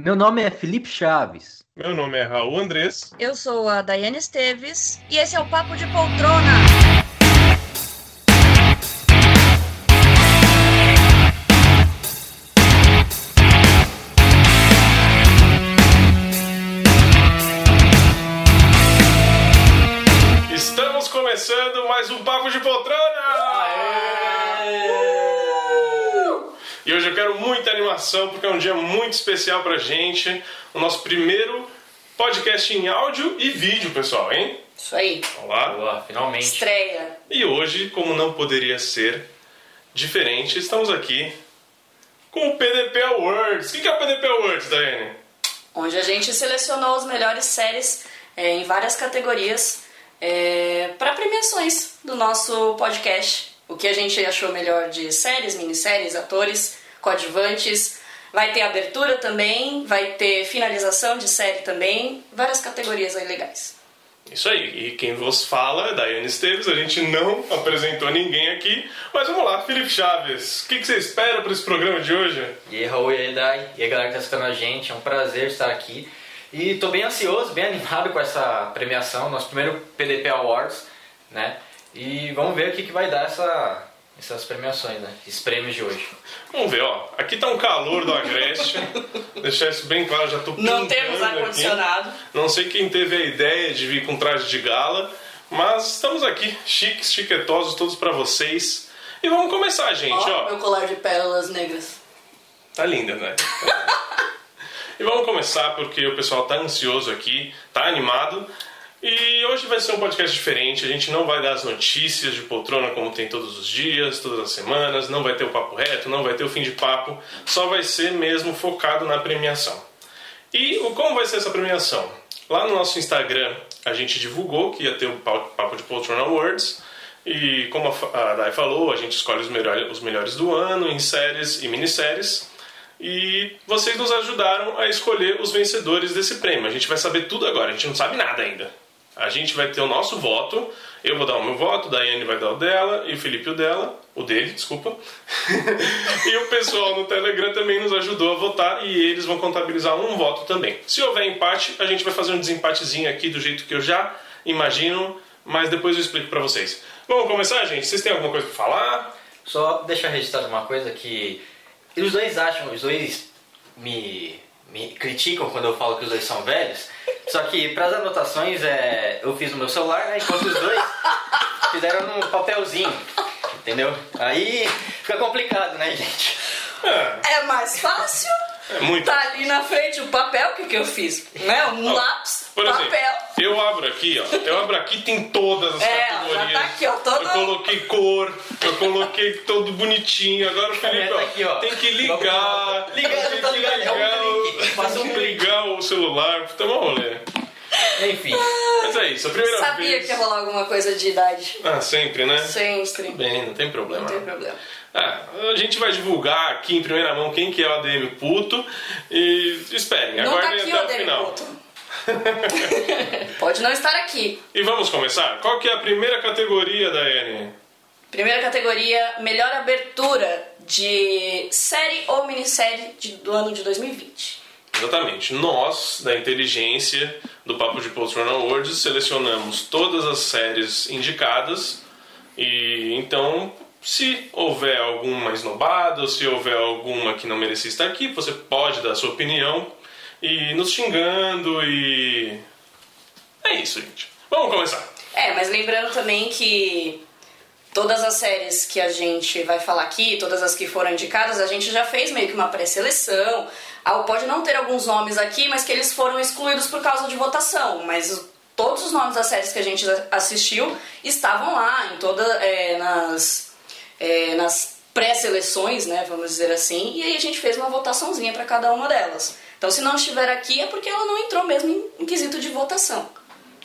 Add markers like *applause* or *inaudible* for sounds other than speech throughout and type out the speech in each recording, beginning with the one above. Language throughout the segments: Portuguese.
Meu nome é Felipe Chaves. Meu nome é Raul Andrés. Eu sou a Daiane Esteves e esse é o Papo de Poltrona. Animação porque é um dia muito especial pra gente. O nosso primeiro podcast em áudio e vídeo, pessoal, hein? Isso aí. Olá! Boa, finalmente. Estreia. E hoje, como não poderia ser diferente, estamos aqui com o PDP Awards. O que é o PDP Awards, Daiane? Onde a gente selecionou as melhores séries é, em várias categorias para premiações do nosso podcast. O que a gente achou melhor de séries, minisséries, atores, coadjuvantes. Vai ter abertura também, vai ter finalização de série também. Várias categorias aí legais. Isso aí, e quem vos fala é Daiane Esteves, a gente não apresentou ninguém aqui, mas vamos lá, Felipe Chaves, o que, que você espera para esse programa de hoje? E aí, Raul, e aí, Dai, e aí, galera que tá escutando a gente, é um prazer estar aqui. E tô bem ansioso, bem animado com essa premiação, nosso primeiro PDP Awards, né? E vamos ver o que, que vai dar essa, essas premiações, né? Esses prêmios de hoje. Vamos ver, ó, aqui tá um calor do Agreste, *laughs* deixar isso bem claro, já tô Não temos ar-condicionado. Não sei quem teve a ideia de vir com traje de gala, mas estamos aqui, chiques, chiquetosos, todos para vocês. E vamos começar, gente, ó. meu colar de pérolas negras. Tá linda, né? *laughs* e vamos começar porque o pessoal tá ansioso aqui, tá animado. E hoje vai ser um podcast diferente. A gente não vai dar as notícias de poltrona como tem todos os dias, todas as semanas. Não vai ter o papo reto, não vai ter o fim de papo. Só vai ser mesmo focado na premiação. E como vai ser essa premiação? Lá no nosso Instagram a gente divulgou que ia ter o Papo de Poltrona Awards. E como a Dai falou, a gente escolhe os melhores, os melhores do ano em séries e minisséries. E vocês nos ajudaram a escolher os vencedores desse prêmio. A gente vai saber tudo agora, a gente não sabe nada ainda. A gente vai ter o nosso voto. Eu vou dar o meu voto, Daiane vai dar o dela e o Felipe o dela. O dele, desculpa. *laughs* e o pessoal no Telegram também nos ajudou a votar e eles vão contabilizar um voto também. Se houver empate, a gente vai fazer um desempatezinho aqui do jeito que eu já imagino, mas depois eu explico pra vocês. Vamos começar, gente? Vocês têm alguma coisa pra falar? Só deixar registrado uma coisa que os dois acham, os dois me, me criticam quando eu falo que os dois são velhos. Só que para as anotações é, eu fiz no meu celular, né, enquanto os dois *laughs* fizeram num papelzinho. Entendeu? Aí fica complicado, né, gente? É, mais fácil. É muito. Tá ali na frente o papel, o que, que eu fiz? Né? Um Ó, lápis, Por papel. exemplo, eu abro aqui, ó. Eu abro aqui, tem todas as É, já categorias. tá aqui, ó, todo- Eu coloquei cor, eu coloquei todo bonitinho. Agora o Felipe, Tá ó, aqui, ó. tem que ligar. É ligar. Faça um tem que clique. ligar o celular. Puta, uma rolê. Enfim. Mas é isso, a primeira Sabia vez. que ia rolar alguma coisa de idade. Ah, sempre, né? Sempre. Bem, não tem problema. Não tem problema. Ah, a gente vai divulgar aqui em primeira mão quem que é o ADM puto. E esperem, Não tá aguardem aqui até o o final. Puto. *laughs* Pode não estar aqui. E vamos começar? Qual que é a primeira categoria da N? Primeira categoria, melhor abertura de série ou minissérie de- do ano de 2020. Exatamente. Nós, da inteligência do Papo de Poltrona Awards, selecionamos todas as séries indicadas. E então, se houver alguma esnobada, ou se houver alguma que não merecia estar aqui, você pode dar a sua opinião e nos xingando e. É isso, gente. Vamos começar. É, mas lembrando também que todas as séries que a gente vai falar aqui, todas as que foram indicadas, a gente já fez meio que uma pré-seleção. Ah, Pode não ter alguns nomes aqui, mas que eles foram excluídos por causa de votação. Mas todos os nomes das séries que a gente assistiu estavam lá, em toda, é, nas, é, nas pré-seleções, né, vamos dizer assim. E aí a gente fez uma votaçãozinha para cada uma delas. Então, se não estiver aqui, é porque ela não entrou mesmo em, quesito de votação.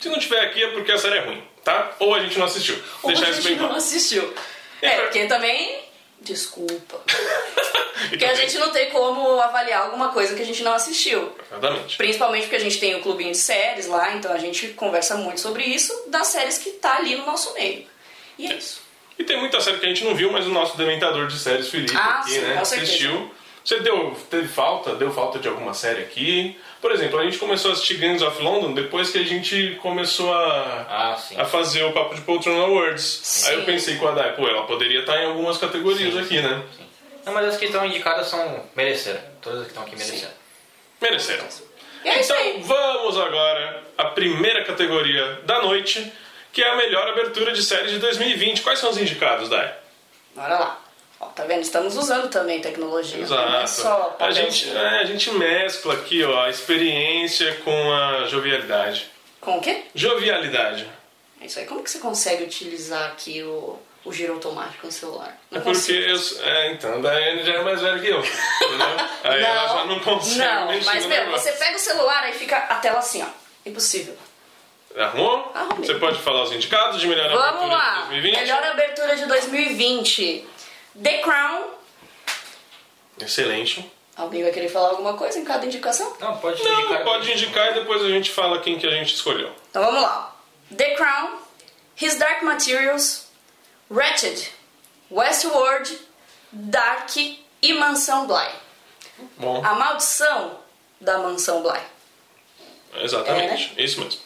Se não tiver aqui é porque a série é ruim, tá? Ou a gente não assistiu. Ou Deixar a gente não assistiu. É, porque também. Desculpa. *laughs* Porque a gente não tem como avaliar alguma coisa que a gente não assistiu. Exatamente. Principalmente porque a gente tem o clubinho de séries lá, então a gente conversa muito sobre isso, das séries que tá ali no nosso meio. E é isso. E tem muita série que a gente não viu, mas o nosso dementador de séries, Felipe, Ah, aqui, sim, né? Assistiu. Você deu, teve falta, deu falta de alguma série aqui? Por exemplo, a gente começou a assistir Gangs of London depois que a gente começou a, Ah, sim. a fazer o Papo de Poltrona Awards. Aí eu Sim. pensei com a Dai, pô, ela poderia estar em algumas categorias aqui, né? Não, mas as que estão indicadas são mereceram. Todas as que estão aqui mereceram. Mereceram. E é então vamos agora à primeira categoria da noite, que é a melhor abertura de série de 2020. Quais são os indicados, Dai? Bora lá. Ó, tá vendo? Estamos usando também tecnologia. Não é só Exato. A gente, é, a gente mescla aqui ó, a experiência com a jovialidade. Com o quê? Jovialidade. É isso aí. Como que você consegue utilizar aqui o, o giro automático no celular? É porque eu. É, então, a Daiane já é mais velha que eu. *laughs* Aí ela já não consegue Não, mexer mas meu, você pega o celular e fica a tela assim, ó. Impossível. Arrumou? Arrumei. Você pode falar os indicados de melhor Vamos abertura lá. de 2020? Melhor abertura de 2020. The Crown. Excelente. Alguém vai querer falar alguma coisa em cada indicação? Não, pode Não, indicar. pode indicar e depois a gente fala quem que a gente escolheu. Então vamos lá. The Crown, His Dark Materials, Wretched, Westworld, Dark e Mansão Bly. Bom, A maldição da Mansão Bly. exatamente. É, Isso mesmo.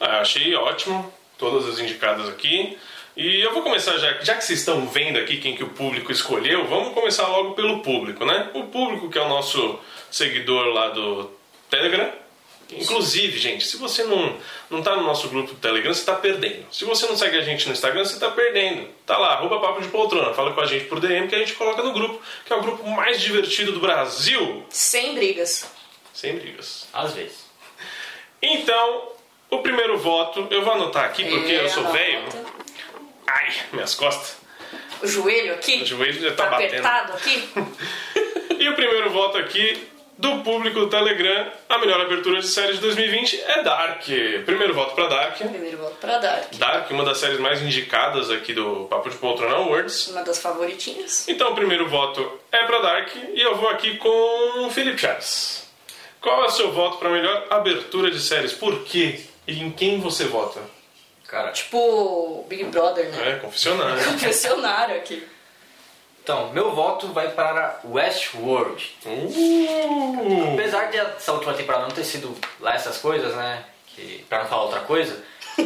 Ah, achei ótimo todas as indicadas aqui. E eu vou começar já, já que vocês estão vendo aqui quem que o público escolheu, vamos começar logo pelo público, né? O público que é o nosso seguidor lá do Telegram. Inclusive, gente, se você não, não tá no nosso grupo do Telegram, você tá perdendo. Se você não segue a gente no Instagram, você tá perdendo. Tá lá, arroba papo de poltrona, fala com a gente por DM que a gente coloca no grupo, que é o grupo mais divertido do Brasil. Sem brigas. Sem brigas. Às vezes. Então, o primeiro voto, eu vou anotar aqui porque É, eu sou anota. velho. Ai, minhas costas. O joelho aqui. O joelho já tá tá apertado aqui. *laughs* E o primeiro voto aqui do público do Telegram, a melhor abertura de série de 2020 é Dark. Primeiro voto pra Dark. Primeiro voto pra Dark. Dark, uma das séries mais indicadas aqui do Papo de Poltrona Awards. Uma das favoritinhas. Então, o primeiro voto é pra Dark e eu vou aqui com o Felipe Chaves. Qual é o seu voto pra melhor abertura de séries? Por quê? E em quem você vota? Cara, Tipo Big Brother, né? É, confessionário. *laughs* Confessionário aqui. então, meu voto vai para Westworld. Uh! Apesar de essa última temporada não ter sido lá essas coisas, né? Que, pra não falar outra coisa. *laughs*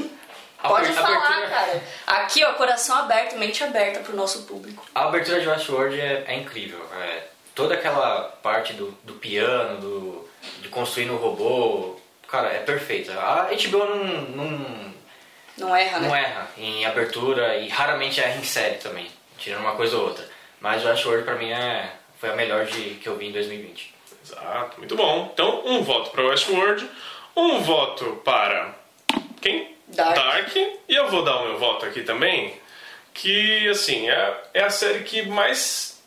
Pode abertura- falar, cara. Aqui, ó, coração aberto, mente aberta pro nosso público. A abertura de Westworld é, é incrível. É, toda aquela parte do, do piano, do, de construir no robô, cara, é perfeita. A HBO não, não, Não erra, né? não erra em abertura e raramente erra em série também, tirando uma coisa ou outra. Mas Westworld pra mim é, foi a melhor de, que eu vi em 2020. Exato, muito bom. Então, um voto para Westworld, um voto para quem? Dark. E eu vou dar o meu voto aqui também, que assim, é, é a série que mais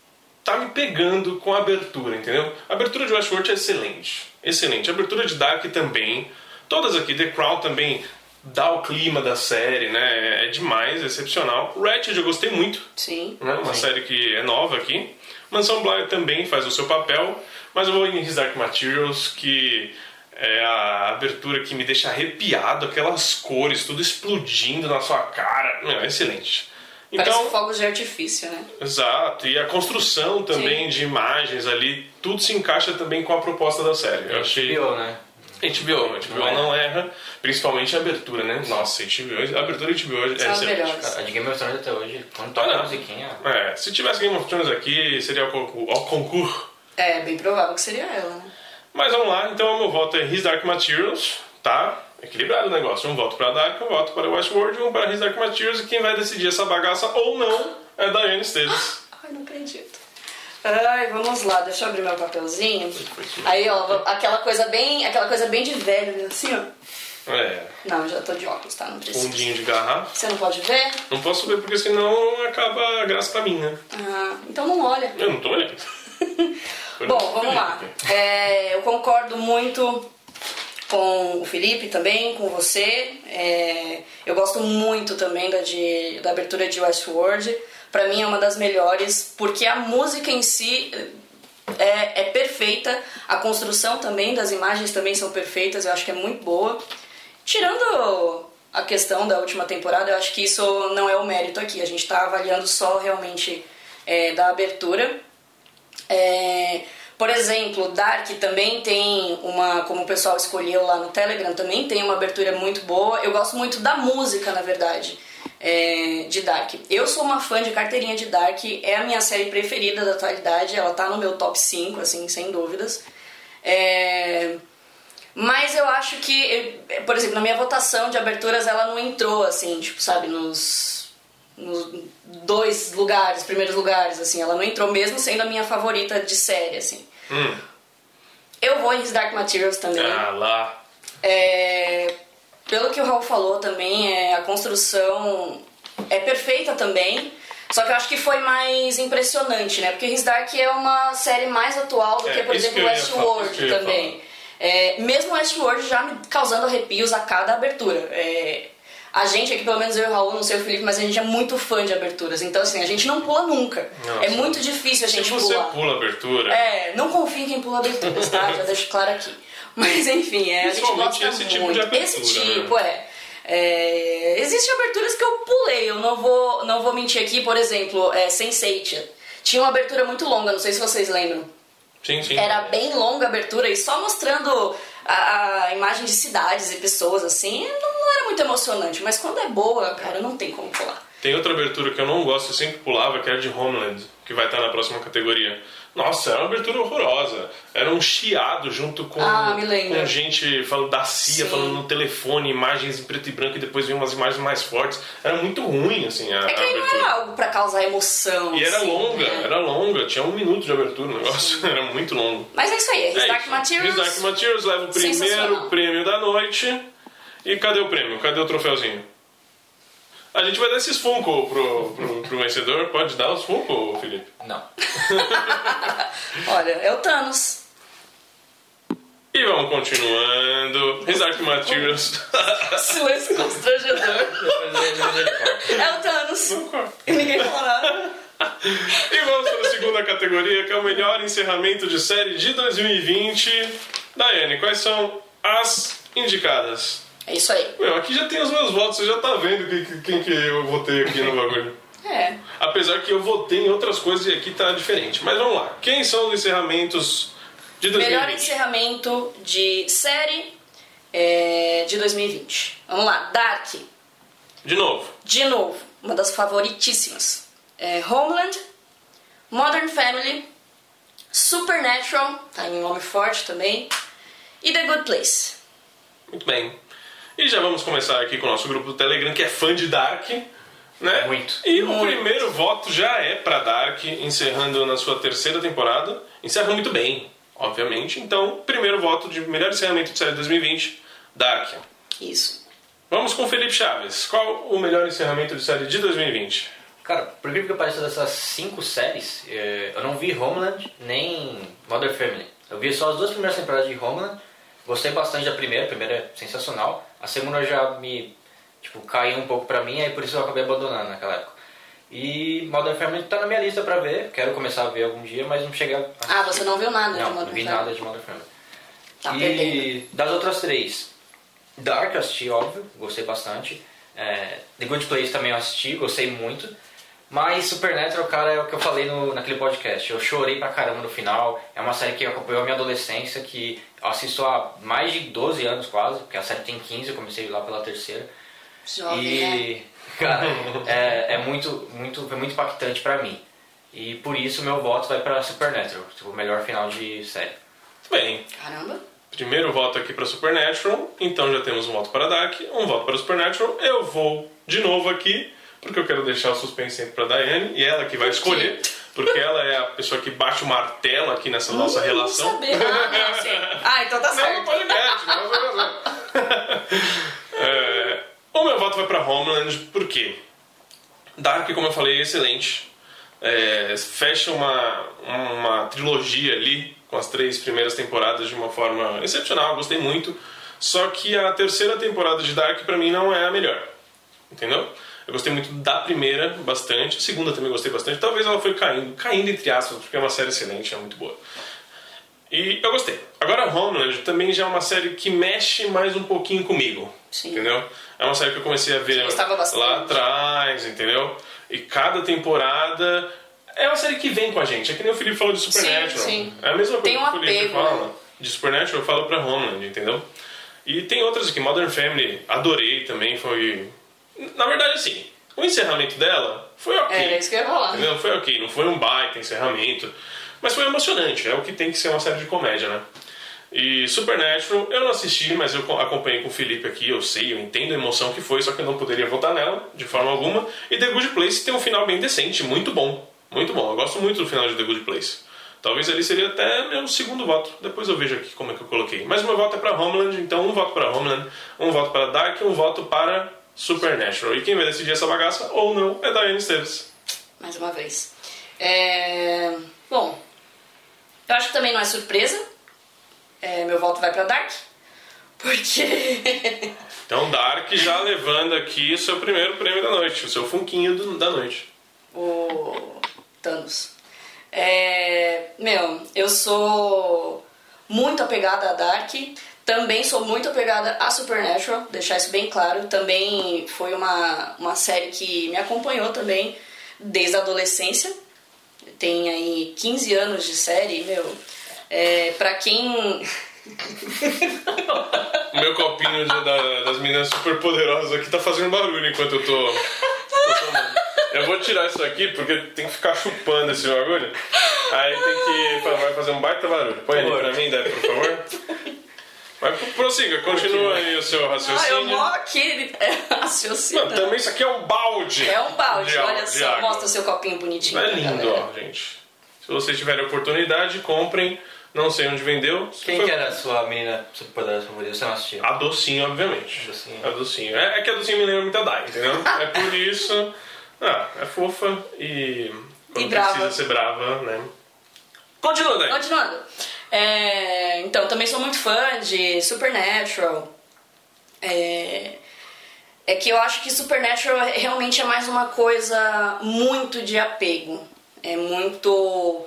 tá me pegando com a abertura, entendeu? A abertura de Westworld é excelente. Excelente. A abertura de Dark também. Todas aqui, The Crown também dá o clima da série, né? É demais, é excepcional. Ratched eu gostei muito Sim. né? uma série que é nova aqui. Mansão Bly também faz o seu papel, mas eu vou em His Dark Materials, que é a abertura que me deixa arrepiado, aquelas cores, tudo explodindo na sua cara. Meu, é excelente. Parece Então, fogos de artifício, né? exato, e a construção também de imagens ali, tudo se encaixa também com a proposta da série. Eu achei. HBO, né? HBO, HBO Não não, erra. principalmente a abertura, né? Nossa, HBO, a abertura de HBO é excelente. a de Game of Thrones até hoje, quando Ah, toca não. a musiquinha. É, se tivesse Game of Thrones aqui, seria o concurso. O concurso. É, bem provável que seria ela, né? Mas vamos lá, então o meu voto é His Dark Materials, tá? Equilibrado o negócio. Um voto para Dark, um voto para Westworld, um para His Dark Materials e quem vai decidir essa bagaça ou não é Diane Esteves. Ai, vamos lá, deixa eu abrir meu papelzinho. Aí, ó, aquela coisa bem, aquela coisa bem de velho, né? assim, ó. É, Não, já tô de óculos, tá? Não precisa. fundinho de garrafa. Você não pode ver? Não posso ver porque senão acaba a graça pra mim, né? Ah, então não olha. Eu não tô olhando. *laughs* Bom, vamos lá. É, eu concordo muito com o Felipe também, com você. É, eu gosto muito também da, de, da abertura de Westworld. Pra mim é uma das melhores, porque a música em si é, é perfeita. A construção também das imagens também são perfeitas. Eu acho que é muito boa. Tirando a questão da última temporada, eu acho que isso não é o mérito aqui. A gente está avaliando só realmente é, da abertura. É, Por exemplo, Dark também tem uma, como o pessoal escolheu lá no Telegram, também tem uma abertura muito boa. Eu gosto muito da música, na verdade, é, de Dark. Eu sou uma fã de carteirinha de Dark, é a minha série preferida da atualidade, ela tá no meu top 5, assim, sem dúvidas. É... Mas eu acho que, por exemplo, na minha votação de aberturas, ela não entrou, assim, tipo, sabe, nos, nos dois lugares, primeiros lugares, assim. Ela não entrou mesmo sendo a minha favorita de série, assim. Hum. Eu vou em His Dark Materials também. Ah, lá. É, pelo que o Raul falou também, é, a construção é perfeita também. Só que eu acho que foi mais impressionante, né? Porque His Dark é uma série mais atual do É, que, por exemplo, Westworld também. É, mesmo Westworld já me causando arrepios a cada abertura. É, a gente aqui, pelo menos eu e o Raul, não sei o Felipe, mas a gente é muito fã de aberturas. Então, assim, a gente não pula nunca. Nossa. É muito difícil a Se gente você pular. pula a abertura, É, não confie em quem pula aberturas, tá? Já deixo claro aqui. *laughs* Mas enfim, é, a gente Principalmente gosta esse tipo muito. de abertura, Esse né? tipo, é. É, Existem aberturas que eu pulei, eu não vou, não vou mentir aqui, por exemplo, é, Sense8. Tinha uma abertura muito longa, não sei se vocês lembram. sim, sim. Era bem longa a abertura e só mostrando a, a imagem de cidades e pessoas assim, não, não era muito emocionante. Mas quando é boa, cara, não tem como pular. Tem outra abertura que eu não gosto, eu sempre pulava, que era de Homeland, que vai estar na próxima categoria. Nossa, era uma abertura horrorosa. Era um chiado junto com, Ah, com gente falando da CIA, Sim. falando no telefone, imagens em preto e branco e depois vinham umas imagens mais fortes. Era muito ruim, assim, a, É que a aí não abertura. era algo pra causar emoção. E era assim, longa, né? era longa, tinha um minuto de abertura o negócio, *laughs* era muito longo. Mas é isso aí, é His É Dark. Materials. His Dark Materials leva o primeiro prêmio da noite. E cadê o prêmio? Cadê o troféuzinho? A gente vai dar esses Funko pro, pro, pro vencedor. Pode dar os Funko, Felipe? Não. *laughs* Olha, é o Thanos. E vamos continuando. His Dark Materials. Silêncio constrangedor. É o Thanos. E ninguém falou nada. e vamos para a segunda categoria, que é o melhor encerramento de série de 2020. Daiane, quais são as indicadas? É isso aí. Meu, aqui já tem os meus votos, você já tá vendo quem, que- quem que eu votei aqui no bagulho. *laughs* É. Apesar que eu votei em outras coisas e aqui tá diferente. Mas vamos lá. Quem são os encerramentos de 2020? Melhor encerramento de série é, de 2020. Vamos lá. Dark. De novo. De novo, uma das favoritíssimas. É Homeland, Modern Family, Supernatural, tá em nome forte também, e The Good Place. Muito bem. E já vamos começar aqui com o nosso grupo do Telegram, que é fã de Dark. Né? Muito. E o Muito. primeiro voto já é pra Dark, encerrando na sua terceira temporada. Encerra muito bem, obviamente. Então, primeiro voto de melhor encerramento de série 2020, Dark. Isso. Vamos com o Felipe Chaves. Qual o melhor encerramento de série de 2020? Cara, por incrível que pareça, dessas cinco séries, eh, eu não vi Homeland nem Modern Family. Eu vi só as duas primeiras temporadas de Homeland. Gostei bastante da primeira, a primeira é sensacional. A segunda já me tipo, caiu um pouco pra mim, aí por isso eu acabei abandonando naquela época. E Modern Family tá na minha lista pra ver, quero começar a ver algum dia, mas não cheguei a Ah, você não viu nada de Não, Modern não vi Family. nada de Modern Family. Tá perdendo. e das outras três, Dark eu assisti, óbvio, gostei bastante. É, The Good Place também eu assisti, gostei muito. Mas Supernatural, cara, é o que eu falei no, naquele podcast. Eu chorei pra caramba no final. É uma série que acompanhou a minha adolescência, que eu assisto há mais de 12 anos quase, porque a série tem 15, eu comecei lá pela terceira. Jovem, né? E, *laughs* cara, é, é muito, muito, foi muito impactante pra mim. E por isso meu voto vai pra Supernatural, tipo, o melhor final de série. Muito bem. Caramba. Primeiro voto aqui para Supernatural, então já temos um voto para Dark, um voto para Supernatural. Eu vou de novo aqui, porque eu quero deixar o suspense sempre para Daiane, e ela que vai escolher, porque ela é a pessoa que bate o martelo aqui nessa nossa Hum, relação. Saber. Ah, não, sim. *laughs* Ah, então tá Não, certo. no podcast, não vai *laughs* fazer. É, o meu voto vai para Homeland, por quê? Dark, como eu falei, é excelente. É, fecha uma, uma trilogia ali, com as três primeiras temporadas de uma forma excepcional, gostei muito. Só que a terceira temporada de Dark pra mim não é a melhor. Entendeu? Eu gostei muito da primeira, bastante. A segunda também gostei bastante. Talvez ela foi caindo, caindo entre aspas, porque é uma série excelente, é muito boa. E eu gostei. Agora, Homeland também já é uma série que mexe mais um pouquinho comigo. Sim. Entendeu? É uma série que eu comecei a ver lá atrás, entendeu? E cada temporada É uma série que vem com a gente. É que nem o Felipe falou de Supernatural. Sim, sim. É a mesma coisa Tem um que o Felipe apego, fala. né? De Supernatural eu falo pra Homeland, entendeu? E tem outras aqui. Modern Family, adorei também. Foi. Na verdade, assim, o encerramento dela foi ok. É, isso que eu ia falar. Entendeu? Foi ok, não foi um baita encerramento. Mas foi emocionante, é o que tem que ser uma série de comédia, né? E Supernatural, eu não assisti, mas eu co- acompanhei com o Felipe aqui, eu sei, eu entendo a emoção que foi, só que eu não poderia votar nela, de forma alguma. E The Good Place tem um final bem decente, muito bom. Muito bom, eu gosto muito do final de The Good Place. Talvez ali seria até meu segundo voto. Depois eu vejo aqui como é que eu coloquei. Mas o meu voto é para Homeland, então um voto para Homeland, um voto para Dark e um voto para Supernatural. E quem vai decidir essa bagaça ou não é Diane Esteves. Mais uma vez. É, Bom, eu acho que também não é surpresa. É, meu voto vai pra Dark. Porque. *laughs* Então Dark já levando aqui o seu primeiro prêmio da noite, o seu funquinho do- da noite. o Thanos. É, meu, eu sou muito apegada a Dark, também sou muito apegada a Supernatural, deixar isso bem claro. Também foi uma, uma série que me acompanhou também desde a adolescência. Tem aí 15 anos de série, meu. É, pra quem. *laughs* Meu copinho de- da- das meninas super poderosas aqui tá fazendo barulho enquanto eu tô, tô. Eu vou tirar isso aqui porque tem que ficar chupando esse bagulho. Aí tem que vai fazer um baita barulho. Põe Por pra mim, Débora, por favor. Mas prossiga, continua aí o seu Ah, eu raciocínio. moro aqui é, *laughs* raciocinando. Mano, também isso aqui é um balde. É um balde, de olha de só. água. Mostra seu copinho bonitinho. É lindo, galera. ó, gente. Se vocês tiverem oportunidade, comprem. Não sei onde vendeu. Quem Foi- que era a sua menina superpoderosa favorita? Você não assistiu? A docinho, obviamente. A docinho. A docinho. É, é que a docinho me lembra muito a Dai, entendeu? *laughs* É por isso. Ah, é fofa e. Quando E brava. precisa ser brava, né? Continua, Dai. Continuando. É, então, também sou muito fã de Supernatural. É, é que eu acho que Supernatural realmente é mais uma coisa muito de apego. É muito.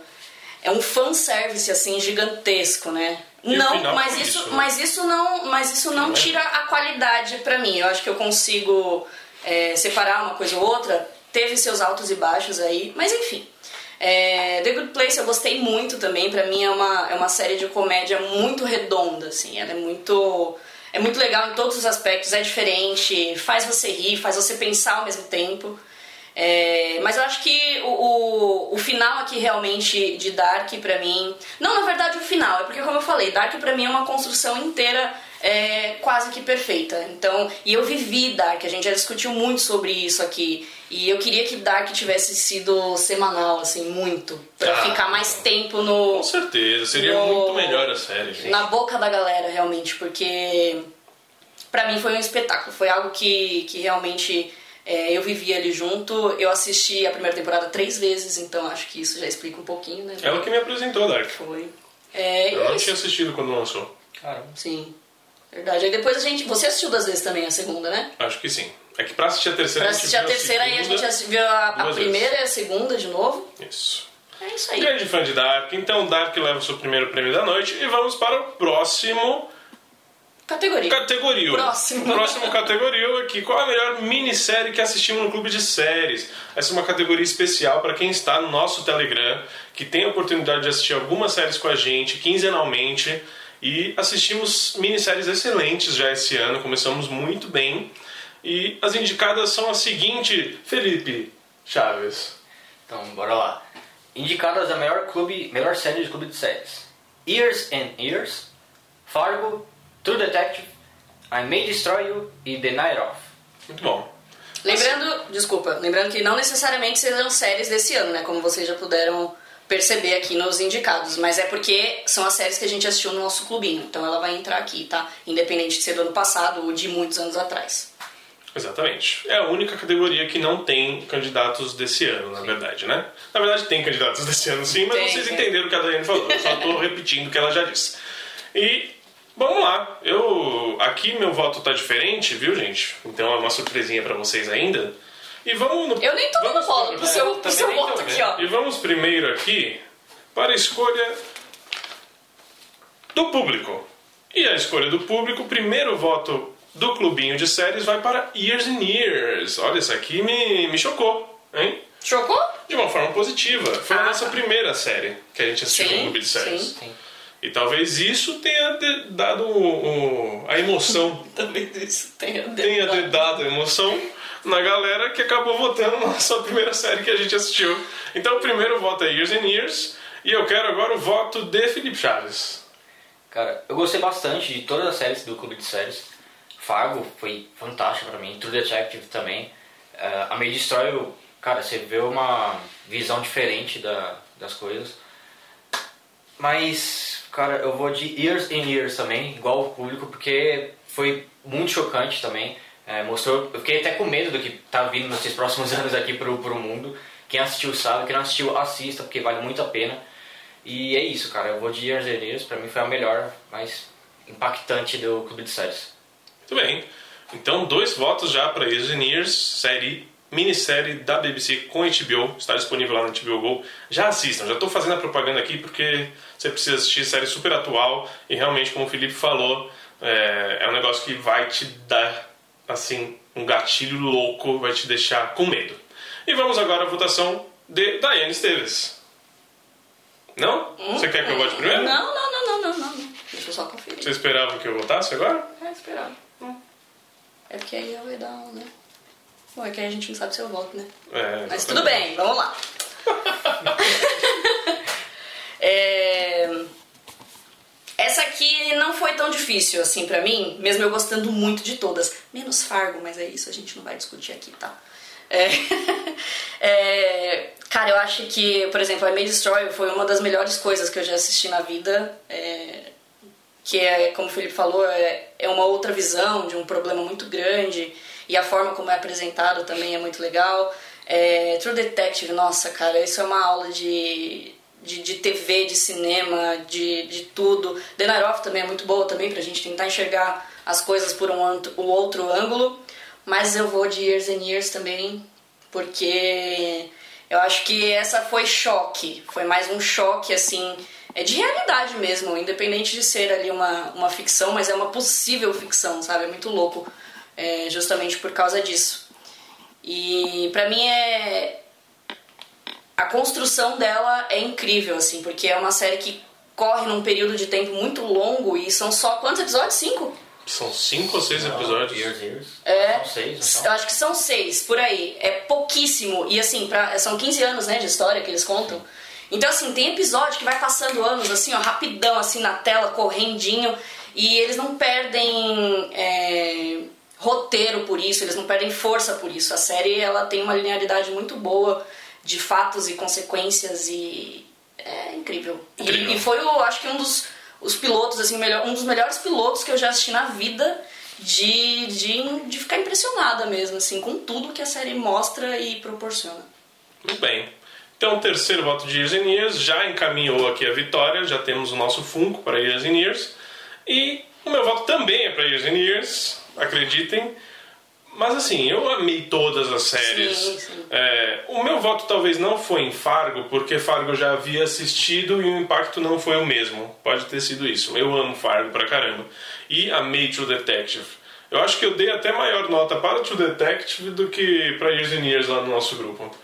É um fanservice, assim, gigantesco, né? E não, mas isso, isso, né? mas isso não, mas isso não Não é? tira a qualidade pra mim. Eu acho que eu consigo é, separar uma coisa ou outra. Teve seus altos e baixos aí, mas enfim. É, The Good Place eu gostei muito também. Pra mim é uma, é uma série de comédia muito redonda, assim. Ela é muito é muito legal em todos os aspectos. É diferente, faz você rir, faz você pensar ao mesmo tempo. É, mas eu acho que o, o, o final aqui realmente de Dark pra mim. Não, na verdade, o final, é porque, como eu falei, Dark pra mim é uma construção inteira é, quase que perfeita. Então, e eu vivi Dark, a gente já discutiu muito sobre isso aqui. E eu queria que Dark tivesse sido semanal, assim, muito. Pra Ah. ficar mais tempo no. Com certeza, seria No- muito melhor a série, gente. na boca da galera, realmente, porque pra mim foi um espetáculo, foi algo que, que realmente é, eu vivi ali junto. Eu assisti a primeira temporada três vezes, então acho que isso já explica um pouquinho, né? Ela que me apresentou, Dark. Foi. É, Eu e é não isso. tinha assistido quando lançou. Caramba. Sim, verdade. Aí depois a gente. Você assistiu duas vezes também a segunda, né? Acho que sim. É que pra assistir a terceira Pra a gente assistir a viu terceira aí a segunda. gente assi- viu a, a primeira e a segunda de novo. Isso. É isso aí. Grande fã de Dark. Então, Dark leva o seu primeiro prêmio da noite. E vamos para o próximo Categoria. categoria. Próximo. Próximo categoria aqui. Qual a melhor minissérie que assistimos no Clube de Séries? Essa é uma categoria especial para quem está no nosso Telegram, que tem a oportunidade de assistir algumas séries com a gente, quinzenalmente. E assistimos minisséries excelentes já esse ano. Começamos muito bem. E as indicadas são as seguintes, Felipe Chaves. Então, bora lá. Indicadas a melhor clube, melhor série de clube de séries. Years and Years, Fargo, True Detective, I May Destroy You e The Night Off. Muito bom. Lembrando, desculpa, lembrando que não necessariamente serão séries desse ano, né? Como vocês já puderam perceber aqui nos indicados, mas é porque são as séries que a gente assistiu no nosso clubinho, então ela vai entrar aqui, tá? Independente de ser do ano passado ou de muitos anos atrás. Exatamente. É a única categoria que não tem candidatos desse ano, na verdade, né? Na verdade, tem candidatos *laughs* desse ano sim, mas Tem, vocês tem. entenderam o que a Daiane falou. Eu só estou *laughs* repetindo o que ela já disse. E vamos lá. Eu aqui meu voto tá diferente, viu, gente? Então é uma surpresinha para vocês ainda. E vamos no, Eu nem tô dando bola pro- pro seu, pro também seu voto aqui, ó. E vamos primeiro aqui para a escolha do público. E a escolha do público, o primeiro voto do clubinho de séries vai para Years and Years. Olha, isso aqui me, me chocou, hein? Chocou? de uma forma positiva. Foi a Ah, nossa tá. primeira série que a gente assistiu Sim, no Clube de Séries. sim. Sim. E talvez isso tenha dado o- o- a emoção, *laughs* Talvez isso tenha tenha dado a emoção na galera que acabou votando na nossa primeira série que a gente assistiu. Então o primeiro voto é Years and Years e eu quero agora o voto de Felipe Chaves. Cara, eu gostei bastante de todas as séries do Clube de Séries. Fargo foi fantástico pra mim, True Detective também. Eh, a May Destroy, cara, você vê uma visão diferente da, das coisas. Mas, cara, eu vou de Years and Years também, igual o público, porque foi muito chocante também. Eh, mostrou, eu fiquei até com medo do que tá vindo nesses próximos *laughs* anos aqui pro, pro mundo. Quem assistiu sabe, quem não assistiu assista, porque vale muito a pena. E é isso, cara. Eu vou de Years, pra mim foi a melhor, mais impactante do Clube de Séries. Muito bem. Então, dois votos já para Years, série, minissérie da BBC com HBO. Está disponível lá no HBO Go. Já assistam. Já estou fazendo a propaganda aqui porque você precisa assistir série super atual e realmente, como o Felipe falou, é, é um negócio que vai te dar, assim, um gatilho louco, vai te deixar com medo. E vamos agora à votação de Daiane Esteves. Não? Você quer que eu vote primeiro? Não, não, não, não, não, não. Deixa eu só conferir. Você esperava que eu votasse agora? É, esperar. Hum. É porque aí vai dar um, né? Bom, é que aí a gente não sabe se eu volto, né? É, Mas tudo bem, vamos lá. *laughs* *laughs* É, Essa aqui não foi tão difícil assim pra mim, mesmo eu gostando muito de todas. Menos Fargo, mas é isso, a gente não vai discutir aqui, tá? É... *laughs* é, Cara, eu acho que, por exemplo, a May Destroy foi uma das melhores coisas que eu já assisti na vida. É, que é, como o Felipe falou, é, é uma outra visão de um problema muito grande e a forma como é apresentado também é muito legal. É, True Detective, nossa, cara, isso é uma aula de, de, de TV, de cinema, de, de tudo. The Night Off também é muito boa também pra gente tentar enxergar as coisas por um, um outro ângulo, mas eu vou de Years and Years também, porque eu acho que essa foi choque, foi mais um choque assim, é de realidade mesmo, independente de ser ali uma, uma ficção, mas é uma possível ficção, sabe? É muito louco, é, justamente por causa disso. E pra mim é a construção dela é incrível assim, porque é uma série que corre num período de tempo muito longo e são só quantos episódios? Cinco? São cinco ou seis episódios. Years, Years. É. São seis, Eu então. acho que são seis, por aí. É pouquíssimo. E assim, pra, são 15 anos, né, de história que eles contam. Então, assim, tem episódio que vai passando anos, assim, ó, rapidão, assim, na tela, correndinho. E eles não perdem é, roteiro por isso, eles não perdem força por isso. A série, ela tem uma linearidade muito boa de fatos e consequências e... É incrível. E- Incrível. E, foi, o, acho que um dos os pilotos, assim, melhor, um dos melhores pilotos que eu já assisti na vida de, de, de ficar impressionada mesmo, assim, com tudo que a série mostra e proporciona. Muito bem. Então, o terceiro voto de Years and Years já encaminhou aqui a vitória, já temos o nosso Funko para Years and Years. E o meu voto também é para Years and Years, acreditem. Mas assim, eu amei todas as séries. Sim, sim. É, o meu voto talvez não foi em Fargo, porque Fargo já havia assistido e o impacto não foi o mesmo. Pode ter sido isso. Eu amo Fargo pra caramba. E amei True Detective. Eu acho que eu dei até maior nota para True Detective do que para Years and Years lá no nosso grupo.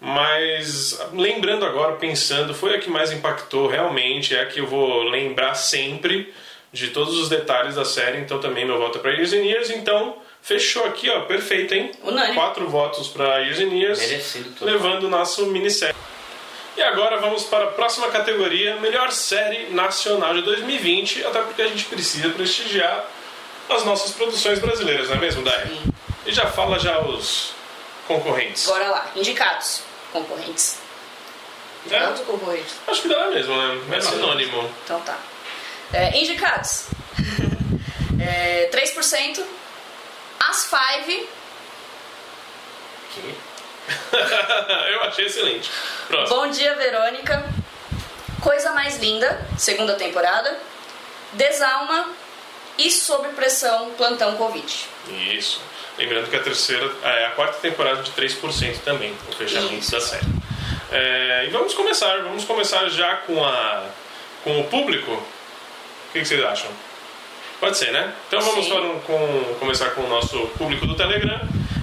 Mas lembrando agora, pensando, foi a que mais impactou realmente, é a que eu vou lembrar sempre de todos os detalhes da série, então também meu voto é para Years and Years, então fechou aqui, ó, perfeito, hein? Unânime. Quatro votos para Years and Years, Merecido tudo. levando o nosso minissérie. E agora vamos para a próxima categoria, melhor série nacional de 2020, até porque a gente precisa prestigiar as nossas produções brasileiras, não é mesmo, Dai? Sim. E já fala já os concorrentes. Bora lá, indicados, concorrentes. Indicados É, ou concorrentes? acho que dá mesmo, né? É sinônimo. Então tá. É, indicados. *laughs* é, 3%. As Five. Que? *laughs* Eu achei excelente. Próximo. Bom Dia, Verônica. Coisa Mais Linda, segunda temporada. Desalma. E Sob Pressão, Plantão Covid. Isso. Lembrando que a terceira é a quarta temporada de 3% também, o fechamento Isso. da série. É, e vamos começar, vamos começar já com a com o público. O que, que vocês acham? Pode ser, né? Então vamos um- com- começar com o nosso público do Telegram.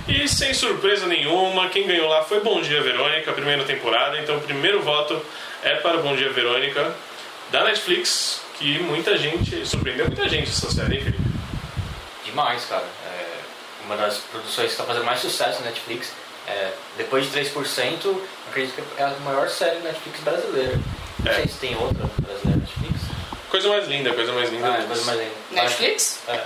E sem surpresa nenhuma, quem ganhou lá foi Bom Dia Verônica, primeira temporada. Então o primeiro voto é para Bom Dia Verônica, da Netflix, que muita gente, surpreendeu muita gente essa série, hein, Felipe? Demais, cara. É uma das produções que está fazendo mais sucesso na Netflix. É, depois de 3%, acredito que é a maior série Netflix brasileira. Não É. sei se tem outra brasileira Netflix. Coisa mais linda, coisa mais linda. Ah, é coisa mais linda. Netflix? É.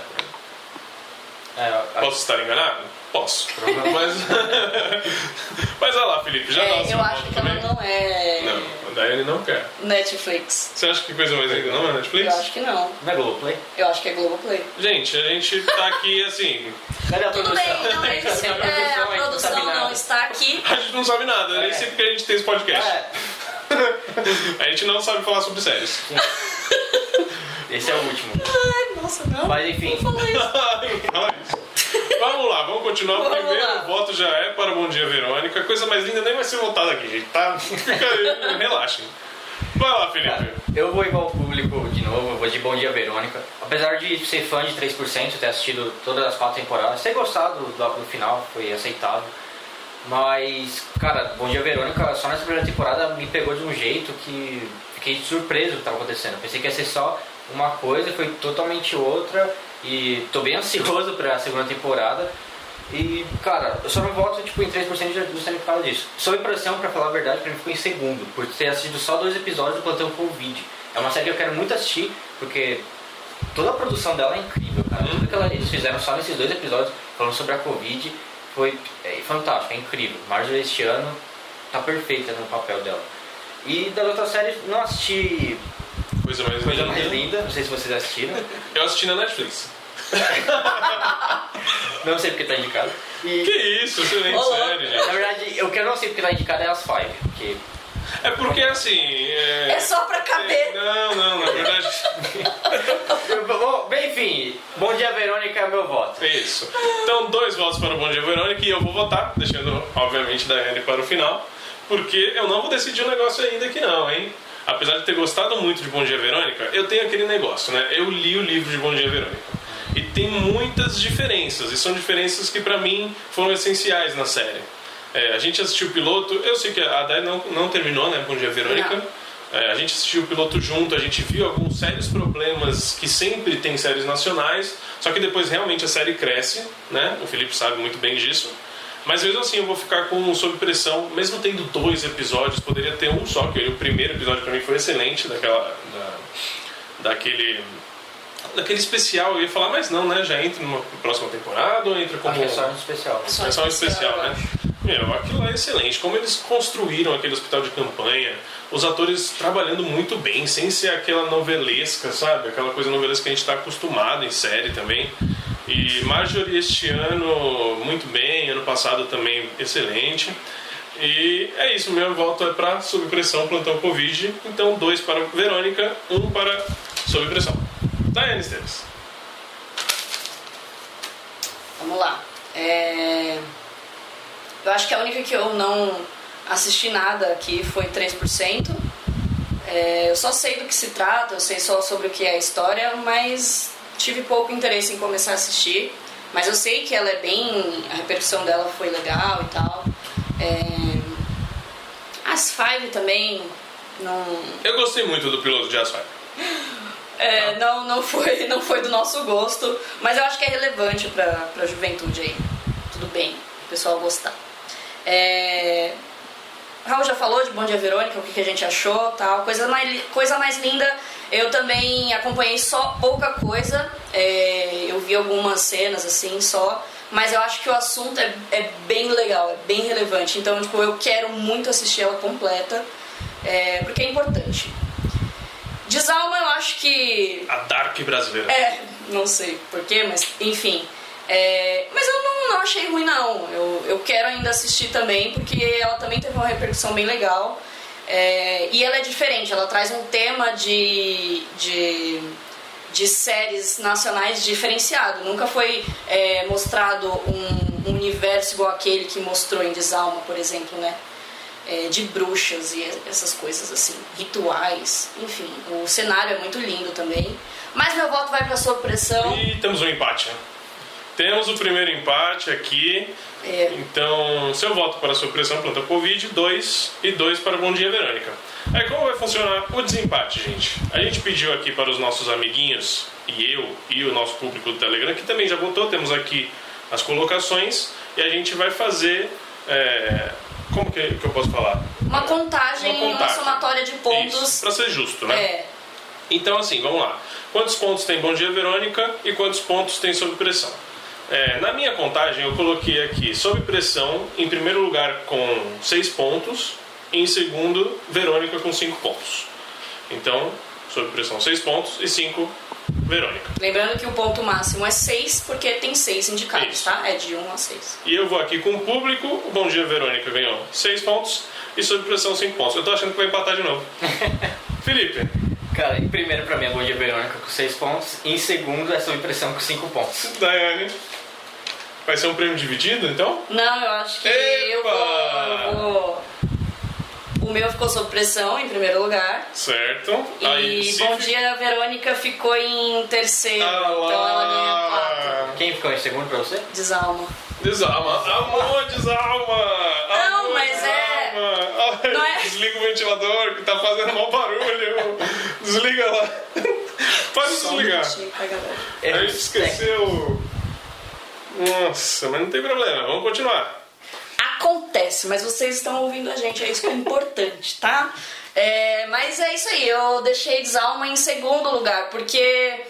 É, a- Posso estar enganado? Posso. Mas, *laughs* mas olha lá, Felipe, já dá o É, seu eu acho voto que ela também? não é Não, a Daiane não quer. Netflix. Você acha que coisa mais linda não é Netflix? Eu acho que não. Não é Globoplay? Eu acho que é Globoplay. Gente, a gente tá aqui assim. Cadê a Tudo produção? bem, não, Cadê eles, *laughs* é, a não produção não está aqui. A gente não sabe nada, nem É. sei porque a gente tem esse podcast. É, *laughs* A gente não sabe falar sobre séries. esse é o último. Ai, nossa, não. Mas enfim. Não fala isso. *laughs* Fala isso. vamos lá, vamos continuar. O Vamos primeiro lá. voto já é para Bom Dia Verônica. A coisa mais linda nem vai ser votada aqui, gente. Tá? Fica, *laughs* relaxem. Vai lá, Felipe. Cara, eu vou igual o público de novo, eu vou de Bom Dia Verônica. Apesar de ser fã de 3%, ter assistido todas as quatro temporadas, ter gostado do, do final, foi aceitável. Mas, cara, Bom Dia Verônica, só nessa primeira temporada me pegou de um jeito que fiquei surpreso o que estava acontecendo. Pensei que ia ser só uma coisa, foi totalmente outra. E tô bem ansioso pra segunda temporada. E, cara, eu só não voto tipo, em 3% de- justamente por causa disso. Sob pressão, pra falar a verdade, pra mim ficou em segundo, por ter assistido só dois episódios do Plantão Covid. É uma série que eu quero muito assistir, porque toda a produção dela é incrível, cara. Tudo que eles fizeram só nesses dois episódios, falando sobre a Covid, foi é, fantástico, é incrível. Marjorie este ano tá perfeita no papel dela. E das outras séries, não assisti Coisa mais Coisa linda. Mais Linda, não sei se vocês assistiram. Eu assisti na Netflix. *laughs* Não sei porque tá indicado. E, Que isso, excelente Olá. série, na gente. verdade, eu quero não sei porque tá indicado é as Five, porque É porque assim. É, É só pra caber. Não, não, na verdade. *laughs* Bom, bem, enfim, Bom Dia Verônica é meu voto. É isso. Então, dois votos para o Bom Dia Verônica e eu vou votar, deixando, obviamente, da Anne para o final, porque eu não vou decidir o negócio ainda aqui não, hein? Apesar de ter gostado muito de Bom Dia Verônica, eu tenho aquele negócio, né? Eu li o livro de Bom Dia Verônica. E tem muitas diferenças, e são diferenças que pra mim foram essenciais na série. É, a gente assistiu o piloto, eu sei que a Dai não, não terminou, né? Bom Dia Verônica. É, a gente assistiu o piloto junto, a gente viu alguns sérios problemas que sempre tem séries nacionais, só que depois realmente a série cresce, né? O Felipe sabe muito bem disso. Mas mesmo assim eu vou ficar com sob pressão, mesmo tendo dois episódios, poderia ter um só, que o primeiro episódio pra mim foi excelente, daquela. Da, daquele. Daquele especial, eu ia falar, mas não, né? Já entra numa próxima temporada ou entra como. Acho que é só um especial. né? Só É só um especial, né? Meu, aquilo é excelente. Como eles construíram aquele hospital de campanha, os atores trabalhando muito bem, sem ser aquela novelesca, sabe? Aquela coisa novelesca que a gente está acostumado em série também. E Marjorie este ano, muito bem, ano passado também excelente. E é isso, meu voto é para Sob Pressão Plantão Covid. Então, dois para Verônica, um para Sob Pressão. Daiane Esteves. Vamos lá. É, Eu acho que a única que eu não assisti nada aqui foi 3%. É, Eu só sei do que se trata, eu sei só sobre o que é a história, mas tive pouco interesse em começar a assistir. Mas eu sei que ela é bem. a repercussão dela foi legal e tal. É, As Five também não. Eu gostei muito do piloto de Asfalto. *laughs* É, não, não, foi, não foi do nosso gosto, mas eu acho que é relevante pra, pra juventude aí. Tudo bem, o pessoal gostar. É, Raul já falou de Bom Dia Verônica, o que, que a gente achou tal. Coisa mais, coisa mais linda, eu também acompanhei só pouca coisa. é, eu vi algumas cenas assim só. Mas eu acho que o assunto é, é bem legal, é bem relevante. Então, tipo, eu quero muito assistir ela completa, é, porque é importante. Desalma, eu acho que. A Dark brasileira. É, não sei porquê, mas enfim. É, mas eu não, não achei ruim, não. Eu, eu quero ainda assistir também, porque ela também teve uma repercussão bem legal. É, e ela é diferente, ela traz um tema de, de, de séries nacionais diferenciado. Nunca foi é, mostrado um, um universo igual aquele que mostrou em Desalma, por exemplo, né? é, de bruxas e essas coisas assim, rituais, enfim. O cenário é muito lindo também. Mas meu voto vai para sob pressão. E temos um empate, né? Temos o primeiro empate aqui. É. Então, seu voto para a supressão planta Covid, 2 e 2 para Bom Dia Verônica. Aí como vai funcionar o desempate, gente? A gente pediu aqui para os nossos amiguinhos, e eu, e o nosso público do Telegram, que também já votou, temos aqui as colocações, e a gente vai fazer. é, como que, que eu posso falar? Uma contagem, Uma uma, contagem. somatória de pontos. Para ser justo, né? É. Então, assim, vamos lá. Quantos pontos tem Bom Dia Verônica e quantos pontos tem Sob Pressão? É, na minha contagem, eu coloquei aqui Sob Pressão, em primeiro lugar com 6 pontos, e em segundo, Verônica com 5 pontos. Então, Sob Pressão 6 pontos e 5 Verônica. Lembrando que o ponto máximo é 6, porque tem 6 indicados, Isso. tá? É de 1 a 6. E eu vou aqui com o público, o Bom Dia Verônica ganhou 6 pontos e Sob Pressão 5 pontos. Eu tô achando que vai empatar de novo. *laughs* Felipe, Cara, em primeiro pra mim é Bom Dia Verônica com 6 pontos. E em segundo é Sob Pressão com 5 pontos. Daiane, vai ser um prêmio dividido então? Não, eu acho que eu vou, eu vou. O meu ficou sob pressão em primeiro lugar. Certo. E Aí, Bom fi- Dia Verônica ficou em terceiro. Ah então ela ganha 4. Quem ficou em segundo pra você? Desalma. Desalma. Amor, desalma. Não, Amor, mas é- desalma. Ai, não é- Desliga o ventilador que tá fazendo mau barulho. Desliga lá. *laughs* Pode um desligar. A gente esqueceu. Nossa, mas não tem problema. Vamos continuar. Acontece, mas vocês estão ouvindo a gente, é isso que é importante, tá? É, mas é isso aí, eu deixei Desalma em segundo lugar, porque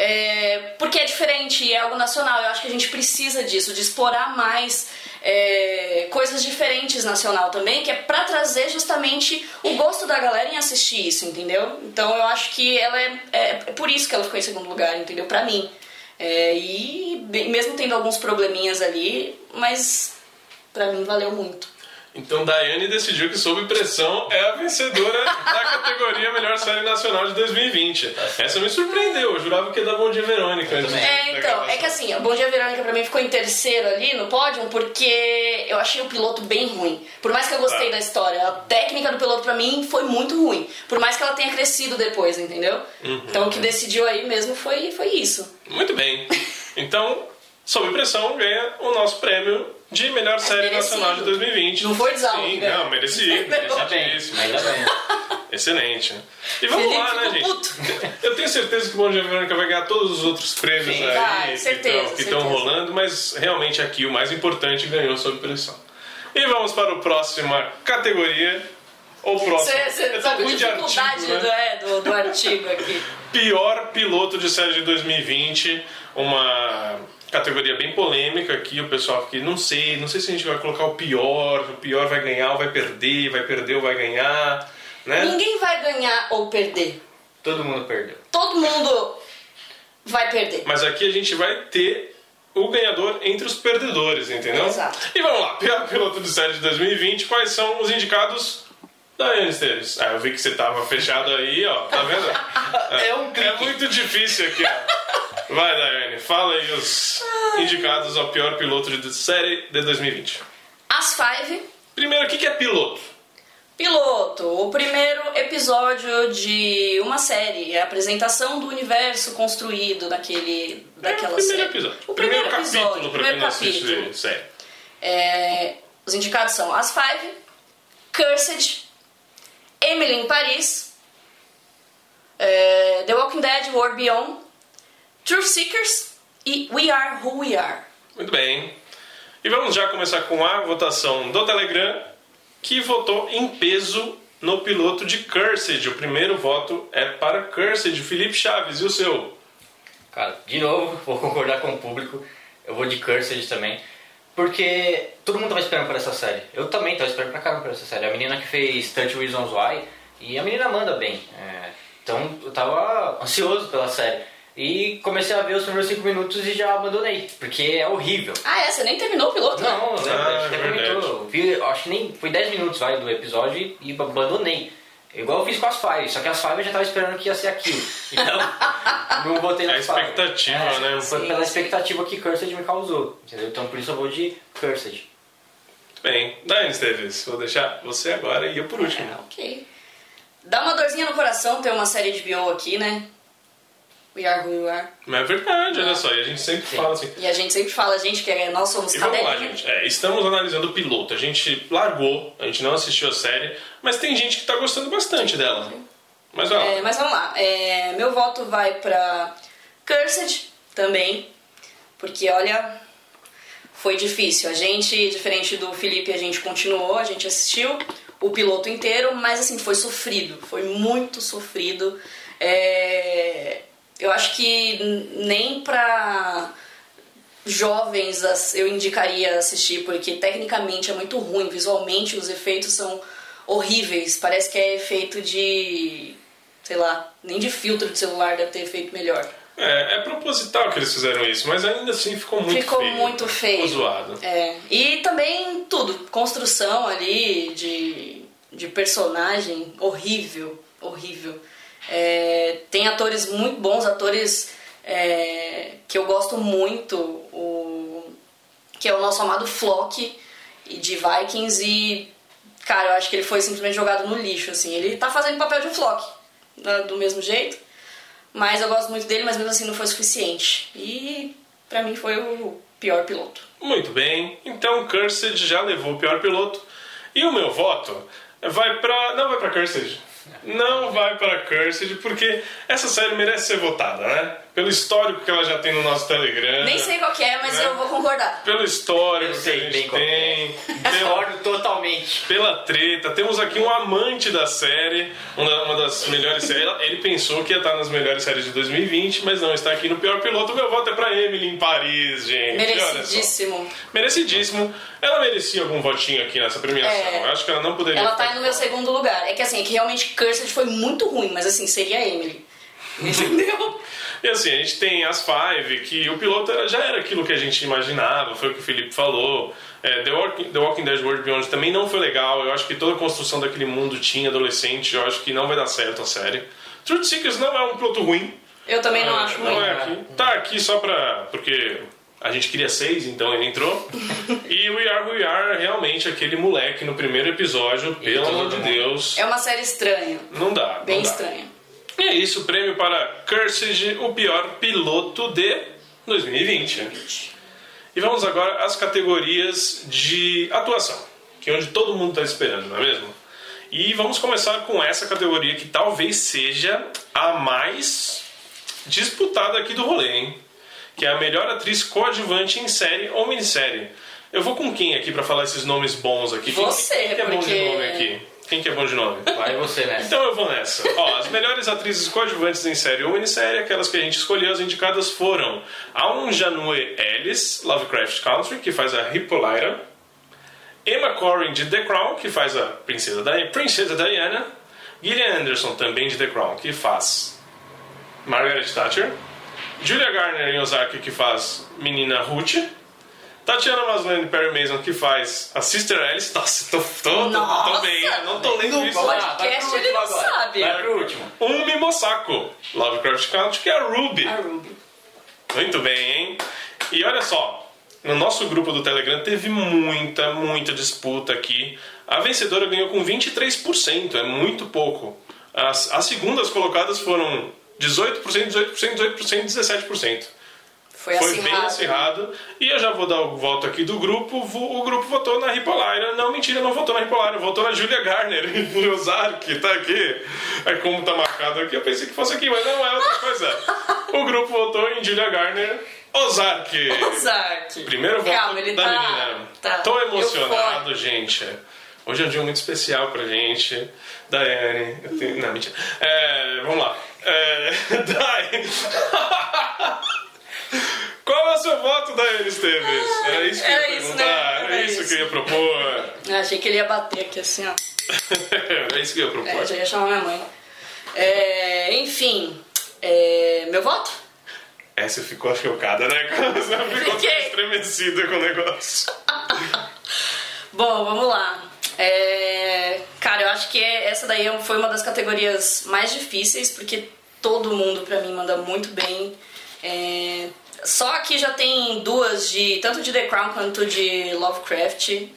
é, porque é diferente é algo nacional. Eu acho que a gente precisa disso, de explorar mais é, coisas diferentes nacional também, que é pra trazer justamente o gosto da galera em assistir isso, entendeu? Então eu acho que ela é, é, é por isso que ela ficou em segundo lugar, entendeu? Pra mim. É, e bem- mesmo tendo alguns probleminhas ali, mas Pra mim valeu muito. Então, Daiane decidiu que Sob Pressão é a vencedora da categoria Melhor Série Nacional de 2020. Essa me surpreendeu. Eu jurava que ia dar Bom Dia Verônica. antes É, então, gravação. é que assim, o Bom Dia Verônica pra mim ficou em terceiro ali no pódio porque eu achei o piloto bem ruim. Por mais que eu gostei Tá. da história, a técnica do piloto pra mim foi muito ruim. Por mais que ela tenha crescido depois, entendeu? Uhum. Então o que decidiu aí mesmo foi, foi isso. Muito bem. *laughs* Então, Sob Pressão ganha o nosso prêmio de melhor série merecido. nacional de 2020. Não foi Desalma Sim, ganhou. não, merecido. Ainda bem, merecidíssimo. ainda bem. Excelente. E vamos Felipe lá, né, gente? puto. Eu tenho certeza que o Bom Dia Verônica vai ganhar todos os outros prêmios Sim. aí Vai, que certeza, estão- que estão certeza. rolando, mas realmente aqui o mais importante ganhou sob pressão. E vamos para a próxima categoria. Ou próximo. Você com ruim de dificuldade artigo, né? do, é, do, do artigo aqui. *laughs* Pior piloto de série de 2020, uma categoria bem polêmica aqui, o pessoal aqui, não sei, não sei se a gente vai colocar o pior, o pior vai ganhar ou vai perder, vai perder ou vai ganhar, né? Ninguém vai ganhar ou perder. Todo mundo perdeu. Todo mundo vai perder. Mas aqui a gente vai ter o ganhador entre os perdedores, entendeu? Exato. E vamos lá, pior piloto de série de 2020, quais são os indicados? Daiane Esteves. Ah, eu vi que você tava fechado aí, ó, tá vendo? *laughs* É um clique. É muito difícil aqui, ó. Vai, Daiane, fala aí os indicados ao pior piloto de série de 2020. As Five, Primeiro, o que é piloto? piloto, o primeiro episódio de uma série, é a apresentação do universo construído daquele, daquela é o primeiro série. episódio. O primeiro, primeiro, capítulo episódio, o pra quem primeiro não assiste capítulo. série. É, os indicados são As Five, Cursed, Emily em Paris, é, The Walking Dead, World Beyond, Truth Seekers e We Are Who We Are. Muito bem. E vamos já começar com a votação do Telegram, que votou em peso no piloto de Cursed. O primeiro voto é para Cursed. Felipe Chaves, e o seu? Cara, de novo, *laughs* vou concordar com o público. Eu vou de Cursed também. Porque todo mundo tava esperando por essa série. Eu também tava esperando pra caramba por essa série. A menina que fez 30 Reasons Why. E a menina manda bem. É, então eu tava ansioso pela série. E comecei a ver os primeiros 5 minutos e já abandonei. Porque é horrível. Ah, é? Você nem terminou o piloto? né? Não, lembra? Ah, comentou. Eu Vi, acho que nem foi 10 minutos vai, do episódio e, abandonei. Igual eu fiz com as Five, só que as Five eu já tava esperando que ia ser aquilo. *laughs* Então, não botei A nas Five. expectativa, É, né? Foi Sim, pela sim. expectativa que Cursed me causou. Entendeu? Então por isso eu vou de Cursed. Muito bem. Daiane Esteves, vou deixar você agora e eu por último. É, ok. Dá uma dorzinha no coração ter uma série de BO aqui, né? We Are Who We Are. Mas é verdade, olha só, e a gente sempre fala assim. E a gente sempre fala, gente, que é- nós somos E vamos lá, cadelinha. gente. É, estamos analisando o piloto. A gente largou, a gente não assistiu a série, mas tem gente que tá gostando bastante dela. Mas ó, É, mas vamos lá. É, meu voto vai pra Cursed também. Porque, olha, foi difícil. A gente, diferente do Felipe, a gente continuou, a gente assistiu o piloto inteiro, mas assim, foi sofrido. Foi muito sofrido. É, eu acho que nem pra jovens eu indicaria assistir, porque tecnicamente é muito ruim, visualmente os efeitos são horríveis. Parece que é efeito de. sei lá, nem de filtro de celular deve ter efeito melhor. é, é proposital que eles fizeram isso, mas ainda assim ficou muito Ficou feio. muito feio. Ficou zoado. É. E também tudo, construção ali de, de personagem horrível, horrível. É, tem atores muito bons, atores é, que eu gosto muito, o, que é o nosso amado Flock de Vikings e cara, eu acho que ele foi simplesmente jogado no lixo assim. Ele tá fazendo papel de Flock da- do mesmo jeito, mas eu gosto muito dele, mas mesmo assim não foi suficiente. E pra mim foi o pior piloto. Muito bem, então Cursed já levou o pior piloto. E o meu voto vai pra. Não vai pra Cursed. Não vai pra Cursed, porque essa série merece ser votada, né? Pelo histórico que ela já tem no nosso Telegram. Nem sei qual que é, mas né? eu vou concordar. Pelo histórico Eu que a sei gente bem qual tem. *laughs* Concordo totalmente. pela treta. Temos aqui um amante da série, uma, uma das melhores séries. Ele pensou que ia estar nas melhores séries de 2020, mas não, está aqui no pior piloto. Meu voto é pra Emily em Paris, gente. Merecidíssimo. Merecidíssimo. Ela merecia algum votinho aqui nessa premiação. É. Eu acho que ela não poderia. Ela ficar tá no meu segundo lugar. É que assim, é que realmente Cursed foi muito ruim, mas assim, seria a Emily. *laughs* Entendeu? E assim, a gente tem as Five, que o piloto era- já era aquilo que a gente imaginava, foi o que o Felipe falou. É, The, Walking, The Walking Dead World Beyond também não foi legal. Eu acho que toda a construção daquele mundo tinha adolescente. Eu acho que não vai dar certo a série. Truth Seekers não é um piloto ruim. Eu também não É, acho não ruim. é aqui. Tá aqui só pra. porque a gente queria seis, então ele entrou. *laughs* e We Are Who We Are, realmente, aquele moleque no primeiro episódio, pelo amor de. Deus. É uma série estranha. Não dá. Bem não dá. estranha. E é isso, prêmio para Cursed, o pior piloto de 2020. E vamos agora às categorias de atuação, que é onde todo mundo está esperando, não é mesmo? E vamos começar com essa categoria que talvez seja a mais disputada aqui do rolê, hein? Que é a melhor atriz coadjuvante em série ou minissérie. Eu vou com quem aqui para falar esses nomes bons aqui? Quem- Você, quem, que é bom de porque- nome aqui? Quem que é bom de nome? Vai você nessa. Então eu vou nessa. Ó, as melhores atrizes coadjuvantes em série ou minissérie, aquelas que a gente escolheu, as indicadas foram Aun Janue Ellis, Lovecraft Country, que faz a Hippolyta, Emma Corrin de The Crown, que faz a Princesa, Di- Princesa Diana, Gillian Anderson, também de The Crown, que faz Margaret Thatcher, Julia Garner em Ozark, que faz Menina Ruth, Tatiana Maslany Perry Mason, que faz a Sister Alice. Nossa, tô, tô, tô, tô Nossa! bem, não tô lendo No isso. podcast Ah, pro ele não sabe. Vai pro último. Um Mimosaco, Lovecraft Country, que é a Ruby. A Ruby. Muito bem, hein? E olha só, no nosso grupo do Telegram teve muita, muita disputa aqui. A vencedora ganhou com 23%, é muito pouco. As, as segundas colocadas foram 18%, 18%, 18%, 17%. Foi, Foi bem acirrado. E eu já vou dar o voto aqui do grupo. O grupo votou na Hippolyta. Não, mentira, não votou na Hippolyta. Votou na Julia Garner. *laughs* Em Ozark, tá aqui. É como tá marcado aqui. Eu pensei que fosse aqui, mas não é outra coisa. O grupo votou em Julia Garner. Ozark. Ozark. Primeiro voto Calma, ele da tá, menina. Tá Tô emocionado, gente. Hoje é um dia muito especial pra gente. Daiane. eu tenho- Não, mentira. É, vamos lá. É, *laughs* Dai. *laughs* Qual é o seu voto, Daiane Esteves? Era isso que eu ia isso, perguntar. né? Era Era isso, isso. que eu ia propor. Eu achei que ele ia bater aqui assim, ó. *laughs* é isso que eu ia propor. É, já ia chamar minha mãe. É, enfim, é, meu voto? Essa ficou chocada, né? *laughs* Você ficou Fiquei. estremecida com o negócio. *laughs* Bom, vamos lá. É, cara, eu acho que essa daí foi uma das categorias mais difíceis, porque todo mundo pra mim manda muito bem. É, só aqui já tem duas de tanto de The Crown quanto de Lovecraft,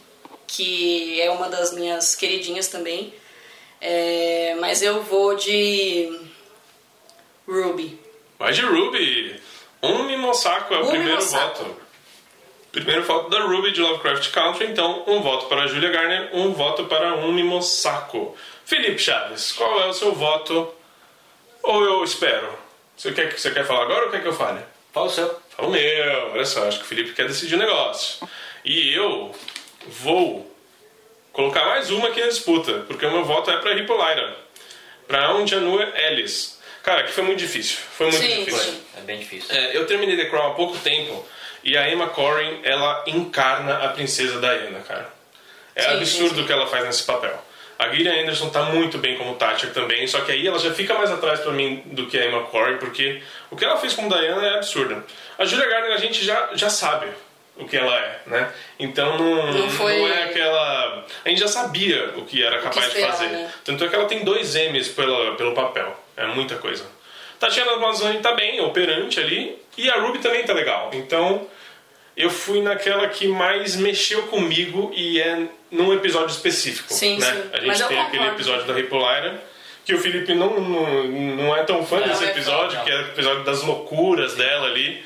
que é uma das minhas queridinhas também. É, mas eu vou de Ruby. Vai de Ruby. Um Mimosako é o Um primeiro voto. Primeiro voto da Ruby de Lovecraft Country, então um voto para Julia Garner, um voto para um Mimosako. Felipe Chaves, qual é o seu voto? Ou eu espero? Você quer, você quer falar agora ou quer que eu fale? Fala o seu. Fala o meu, olha só, acho que o Felipe quer decidir o negócio. E eu vou colocar mais uma aqui na disputa, porque o meu voto é para Hippolyta, para um Janua Ellis. Cara, que foi muito difícil, foi muito Sim, difícil. sim. É bem difícil. É, eu terminei The Crown há pouco tempo e a Emma Corrin, ela encarna a princesa Diana, cara. É Sim, absurdo sim, sim. o que ela faz nesse papel. A Gillian Anderson tá muito bem como Thatcher também, só que aí ela já fica mais atrás pra mim do que a Emma Corrin, porque o que ela fez com Diana é absurdo. A Julia Garner a gente já, já sabe o que ela é, né? Então não, Não foi- não é aquela... A gente já sabia o que era capaz esperar, de fazer. né? Tanto é que ela tem dois M's pela, pelo papel. É muita coisa. Tatiana Mazzoni tá bem, operante ali. E a Ruby também tá legal. Então, eu fui naquela que mais mexeu comigo e é num episódio específico. Sim, né? sim. A gente tem aquele episódio da Hippolyta, que o Felipe não, não, não é tão fã Não, desse é fã, episódio, não. que é o episódio das loucuras dela ali.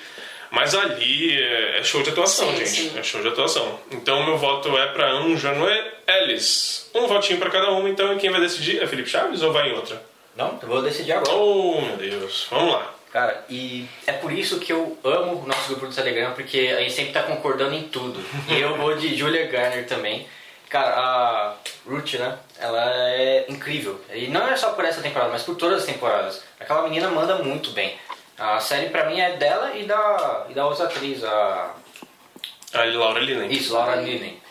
Mas ali é é show de atuação, Sim, gente. sim. É show de atuação. Então, meu voto é pra Anja Noé Ellis. Um votinho pra cada uma, então, e quem vai decidir é Felipe Chaves ou vai em outra? Não, eu vou decidir agora. Oh, meu Deus. Vamos lá. Cara, e é por isso que eu amo o nosso grupo do Telegram, porque a gente sempre tá concordando em tudo. E eu vou de Julia Garner também. Cara, a Ruth, né? Ela é incrível. E não é só por essa temporada, mas por todas as temporadas. Aquela menina manda muito bem. A série pra mim é dela e da, e da outra atriz, a. A Laura Linnen. Isso, Laura Linney.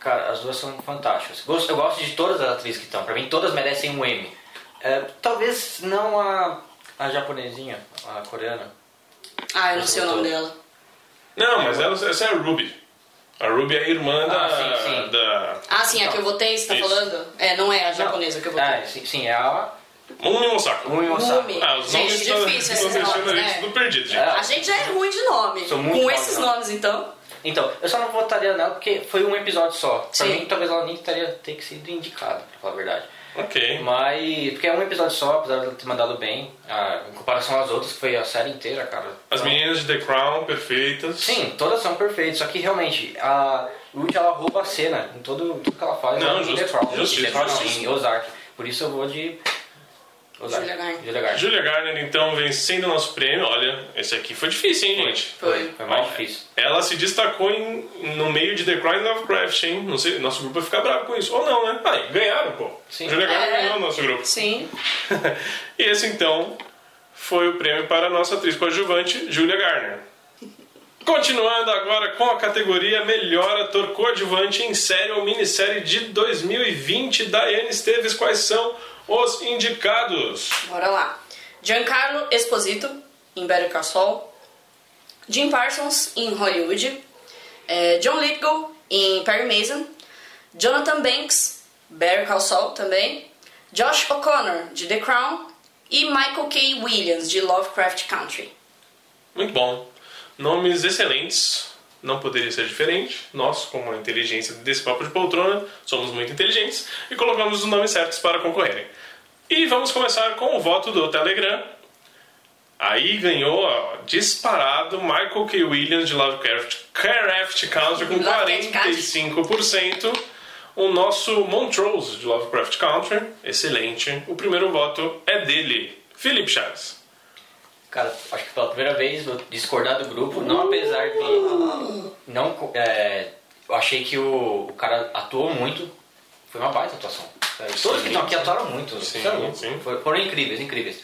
Cara, as duas são fantásticas. Gosto- Eu gosto de todas as atrizes que estão. Pra mim, todas merecem um M. É, talvez não a, a japonesinha, a coreana. Ah, eu não sei o nome dela. Não, mas ela, essa é a Ruby. A Ruby é a irmã da, Ah, sim, sim. da... Ah, sim, a que eu votei, você tá Isso. falando? É, não é a japonesa que eu votei. É, sim, sim, é a Mumi Mosako. Mumi Mosako. Mumi. Ah, os Gente, nomes difícil estão esses estão nomes, a né? gente tudo perdido, gente. É. A gente já é ruim de nome. Sou muito Com esses nome. nomes, então. Então, eu só não votaria nela porque foi um episódio só. Pra Sim. mim, talvez ela nem teria ter que sido indicada, pra falar a verdade. Ok. Mas, porque é um episódio só, apesar de ela ter mandado bem, ah, em comparação às outras, que foi a série inteira, cara. As Então, meninas de The Crown, perfeitas. Sim, todas são perfeitas, só que realmente, a Ruth, ela rouba a cena em tudo, tudo que ela faz. Não, em justo- The Crown. Em The Crown em Ozark. Por isso eu vou de... Julia Garner. Julia Garner. Julia Garner, então, vencendo o nosso prêmio. Olha, esse aqui foi difícil, hein, gente? Foi. Foi mais difícil. Ela se destacou em, no meio de The Crown e Lovecraft, hein? Não sei, nosso grupo vai ficar bravo com isso. Ou não, né? Ah, e ganharam, pô. Sim. Julia Garner É. ganhou o nosso grupo. Sim. *laughs* e esse, então, foi o prêmio para a nossa atriz coadjuvante, Julia Garner. Continuando agora com a categoria Melhor Ator Coadjuvante em Série ou Minissérie de 2020, Daiane Esteves, quais são os indicados? Bora lá. Giancarlo Esposito, em Better Call Saul. Jim Parsons, em Hollywood. É, John Lithgow, em Perry Mason. Jonathan Banks, Better Call Saul também. Josh O'Connor, de The Crown. E Michael K. Williams, de Lovecraft Country. Muito bom. Nomes excelentes. Não poderia ser diferente. Nós, como a inteligência desse papo de poltrona, somos muito inteligentes e colocamos os nomes certos para concorrerem. E vamos começar com o voto do Telegram. Aí ganhou ó, disparado Michael K. Williams de Lovecraft Craft Country com Lovecraft Country. 45%. O nosso Montrose de Lovecraft Country, excelente. O primeiro voto é dele, Felipe Chaves. Cara, acho que pela primeira vez vou discordar do grupo, não apesar de. Não, é, eu achei que o, o cara atuou muito. Foi uma baita atuação. É, Todos que estão aqui atuaram muito. Sim, é sim. Foram incríveis, incríveis.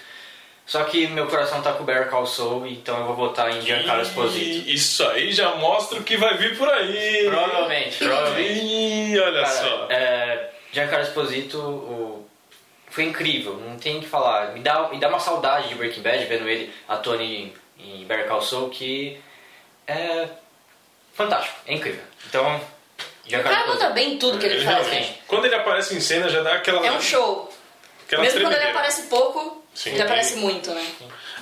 Só que meu coração tá com o Bear Call Saul, então eu vou votar em Giancarlo Esposito. Isso aí já mostra o que vai vir por aí. Provavelmente, provavelmente. Ih, olha Cara, só. é, Giancarlo Esposito o- foi incrível, não tem o que falar. Me dá, me dá uma saudade de Breaking Bad, vendo ele atuando em, em Better Call Saul, que é fantástico, é incrível. Então, O Giancarlo cara manda bem em tudo que ele Ele faz, gente. Quando ele aparece em cena já dá aquela. É um show. aquela Mesmo quando ele aparece pouco, Sim. ele aparece muito, né?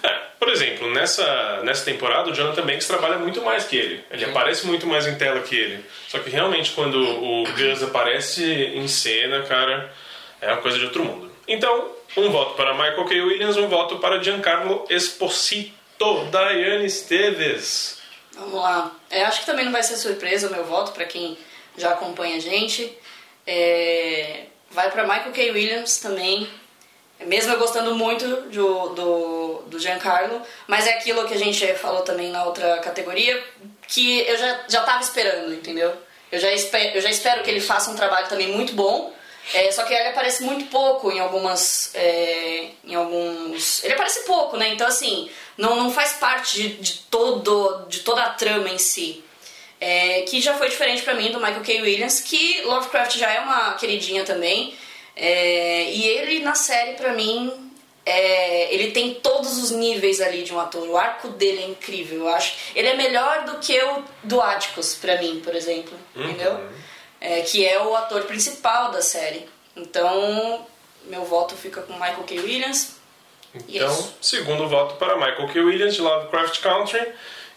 É, por exemplo, nessa, nessa temporada o Jonathan Banks trabalha muito mais que ele. Ele aparece muito mais em tela que ele. Só que realmente quando o Gus aparece em cena, cara, é uma coisa de outro mundo. Então, um voto para Michael K. Williams, um voto para Giancarlo Esposito, Daiane Esteves. Vamos lá. É, acho que também não vai ser surpresa o meu voto para quem já acompanha a gente. É, vai para Michael K. Williams também. Mesmo eu gostando muito do, do, do Giancarlo, mas é aquilo que a gente falou também na outra categoria, que eu já, já esperando, entendeu? Eu já, espero, eu já espero que ele faça um trabalho também muito bom, é, só que ele aparece muito pouco em algumas. É, em alguns. Ele aparece pouco, né? Então assim, não, não faz parte de, de, todo, de toda a trama em si. É, que já foi diferente para mim do Michael K. Williams, que Lovecraft já é uma queridinha também. É, e ele na série, pra mim, é, ele tem todos os níveis ali de um ator. O arco dele é incrível, eu acho. Ele é melhor do que o do Atticus, pra mim, por exemplo. Uhum. Entendeu? É, que é o ator principal da série. Então, meu voto fica com Michael K. Williams. Então, Isso. segundo voto para Michael K. Williams, de Lovecraft Country.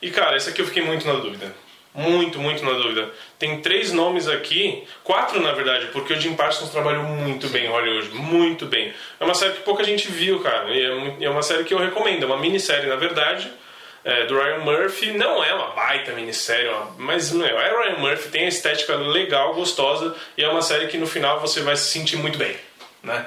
E, cara, esse aqui eu fiquei muito na dúvida. Muito, muito na dúvida. Tem três nomes aqui, quatro na verdade, porque o Jim Parsons trabalhou muito bem em Hollywood, muito bem. É uma série que pouca gente viu, cara, e é, é uma série que eu recomendo, é uma minissérie na verdade, é, do Ryan Murphy. Não é uma baita minissérie, ó, mas meu, é Ryan Murphy, tem a estética legal, gostosa, e é uma série que no final você vai se sentir muito bem, né?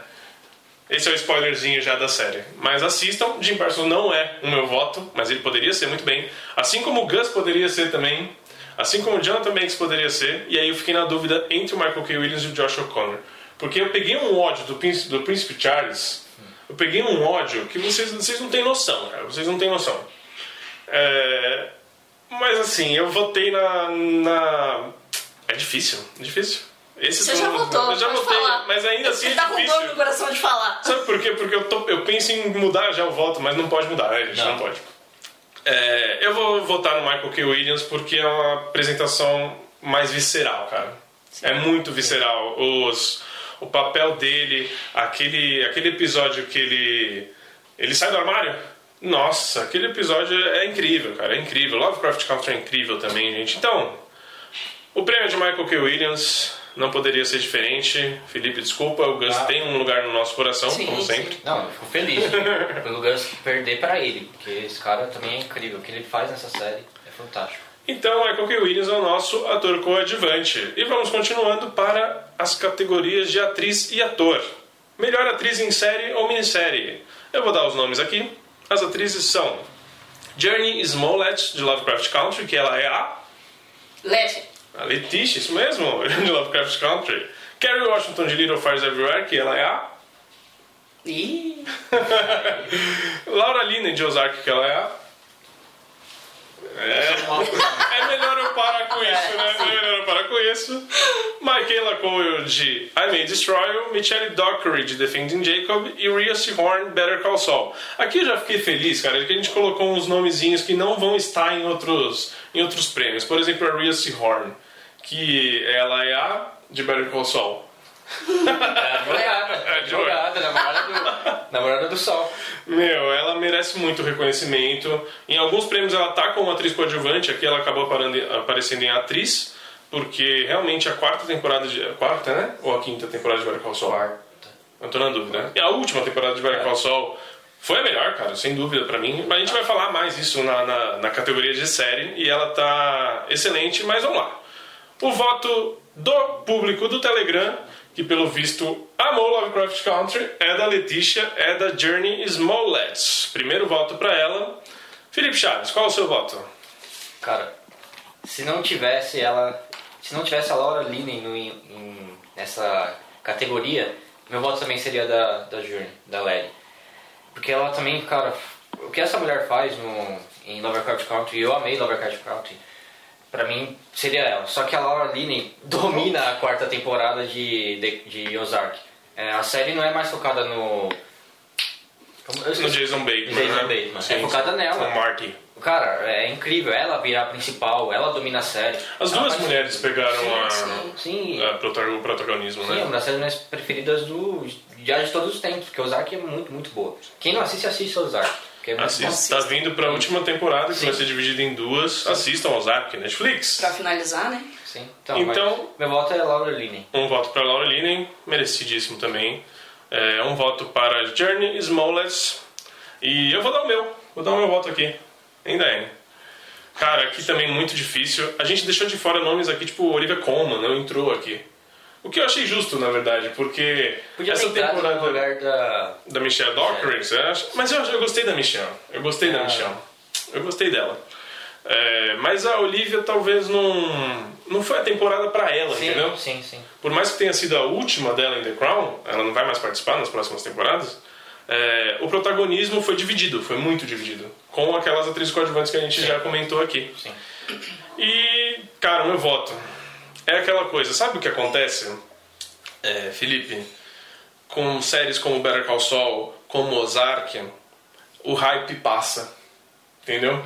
Esse é o spoilerzinho já da série. Mas assistam, Jim Parsons não é o meu voto, mas ele poderia ser muito bem. Assim como o Gus poderia ser também. Assim como o Jonathan Banks poderia ser. E aí eu fiquei na dúvida entre o Michael K. Williams e o Josh O'Connor. Porque eu peguei um ódio do Príncipe, do Príncipe Charles. Eu peguei um ódio que vocês, vocês não têm noção, cara. Vocês não têm noção. É, mas assim, eu votei na, na. É difícil, é difícil. Esse Você já votou, Eu já pode votei, falar. mas ainda assim Ele é tá com dor no coração de falar. Sabe por quê? Porque eu, tô- eu penso em mudar já o voto, mas não pode mudar, né, gente? Não, Não. pode. É, eu vou votar no Michael K. Williams porque é uma apresentação mais visceral, cara. É muito visceral. Os, o papel dele, aquele, aquele episódio que ele. Ele sai do armário? Nossa, aquele episódio é incrível, cara. É incrível. Lovecraft Country é incrível também, gente. Então, o prêmio de Michael K. Williams não poderia ser diferente. Felipe, desculpa, o Gus Ah. tem um lugar no nosso coração, Sim, como sim. sempre. Não, eu fico feliz *laughs* pelo Gus perder pra ele, porque esse cara também é incrível. O que ele faz nessa série é fantástico. Então, Michael K. Williams é o nosso ator coadjuvante. E vamos continuando para as categorias de atriz e ator. Melhor atriz em série ou minissérie. Eu vou dar os nomes aqui. As atrizes são Journey Smollett, de Lovecraft Country, que ela é a, Leve. a Letitia, isso mesmo, *laughs* de Lovecraft Country. Carrie Washington, de Little Fires Everywhere, que ela é a Ih, *laughs* Laura Linney, de Ozark, que ela é a... É... É melhor eu parar com isso, né? É melhor eu parar com isso. Michaela Cole de I May Destroy You, Michelle Dockery de Defending Jacob e Rhea Seahorn Better Call Saul. Aqui eu já fiquei feliz, cara, que a gente colocou uns nomezinhos que não vão estar em outros, em outros prêmios. Por exemplo, a Rhea Seahorn, que ela é a de Better Call Saul. É advogada, É, namorada do, namorada do Sol. Meu, ela merece muito reconhecimento. Em alguns prêmios ela tá como atriz coadjuvante, aqui ela acabou aparando- aparecendo em atriz, porque realmente a quarta temporada de. A quarta, né? Ou a quinta temporada de Better Call Saul? Eu tô na dúvida. né? E a última temporada de Better Call Saul foi a melhor, cara, sem dúvida pra mim. Mas a gente vai falar mais isso na, na, na categoria de série e ela tá excelente, mas vamos lá. O voto do público do Telegram, que pelo visto amou Lovecraft Country, é da Letícia, é da Journey Smollett. Primeiro voto pra ela. Felipe Chaves, qual é o seu voto? Cara, se não tivesse ela. Se não tivesse a Laura Linney no, em- nessa categoria, meu voto também seria da, da Journey, da Lely. Porque ela também, cara, o que essa mulher faz no, em Lovecraft Country, eu amei Lovecraft Country, pra mim seria ela. Só que a Laura Linney *laughs* domina a quarta temporada de, de, de Ozark. É, a série não é mais focada no. No. Jason Bateman. Jason né? Bateman. Sim, é focada sim. nela. Com Marty. Cara, é incrível. Ela virar a principal, ela domina a série. As Ela duas faz- mulheres pegaram a, sim. Sim, a o protagonismo, sim, né? uma das séries minhas preferidas do, já de todos os tempos, porque Ozark é muito, muito boa. Quem não assiste, assiste Ozark. Que é muito bom. Assista. Tá vindo pra última temporada, que Sim. vai ser dividida em duas. Assistam Ozark, Netflix. pra finalizar, né? Sim. Então, Então- meu voto é Laura Linney. Um voto pra Laura Linney, merecidíssimo também. É um voto para Journey Smollett. E eu vou dar o meu. Vou dar o meu voto aqui. Em Diane. Cara, aqui também muito difícil. A gente deixou de fora nomes aqui, tipo Olivia Colman, não entrou aqui. O que eu achei justo, na verdade, porque Podia essa temporada no lugar da... da Michelle Dockery, acha? Mas eu, eu gostei da Michelle. Eu gostei da Ah. Michelle. Eu gostei dela. É, mas a Olivia talvez não não foi a temporada pra ela, Sim, entendeu? sim, sim. Por mais que tenha sido a última dela em The Crown, ela não vai mais participar nas próximas temporadas. é, o protagonismo foi dividido, foi muito dividido, com aquelas atrizes coadjuvantes que a gente já comentou aqui. Sim. E, cara, meu voto é aquela coisa, sabe o que acontece, é, Felipe? Com séries como Better Call Saul, como Ozark, o hype passa, entendeu?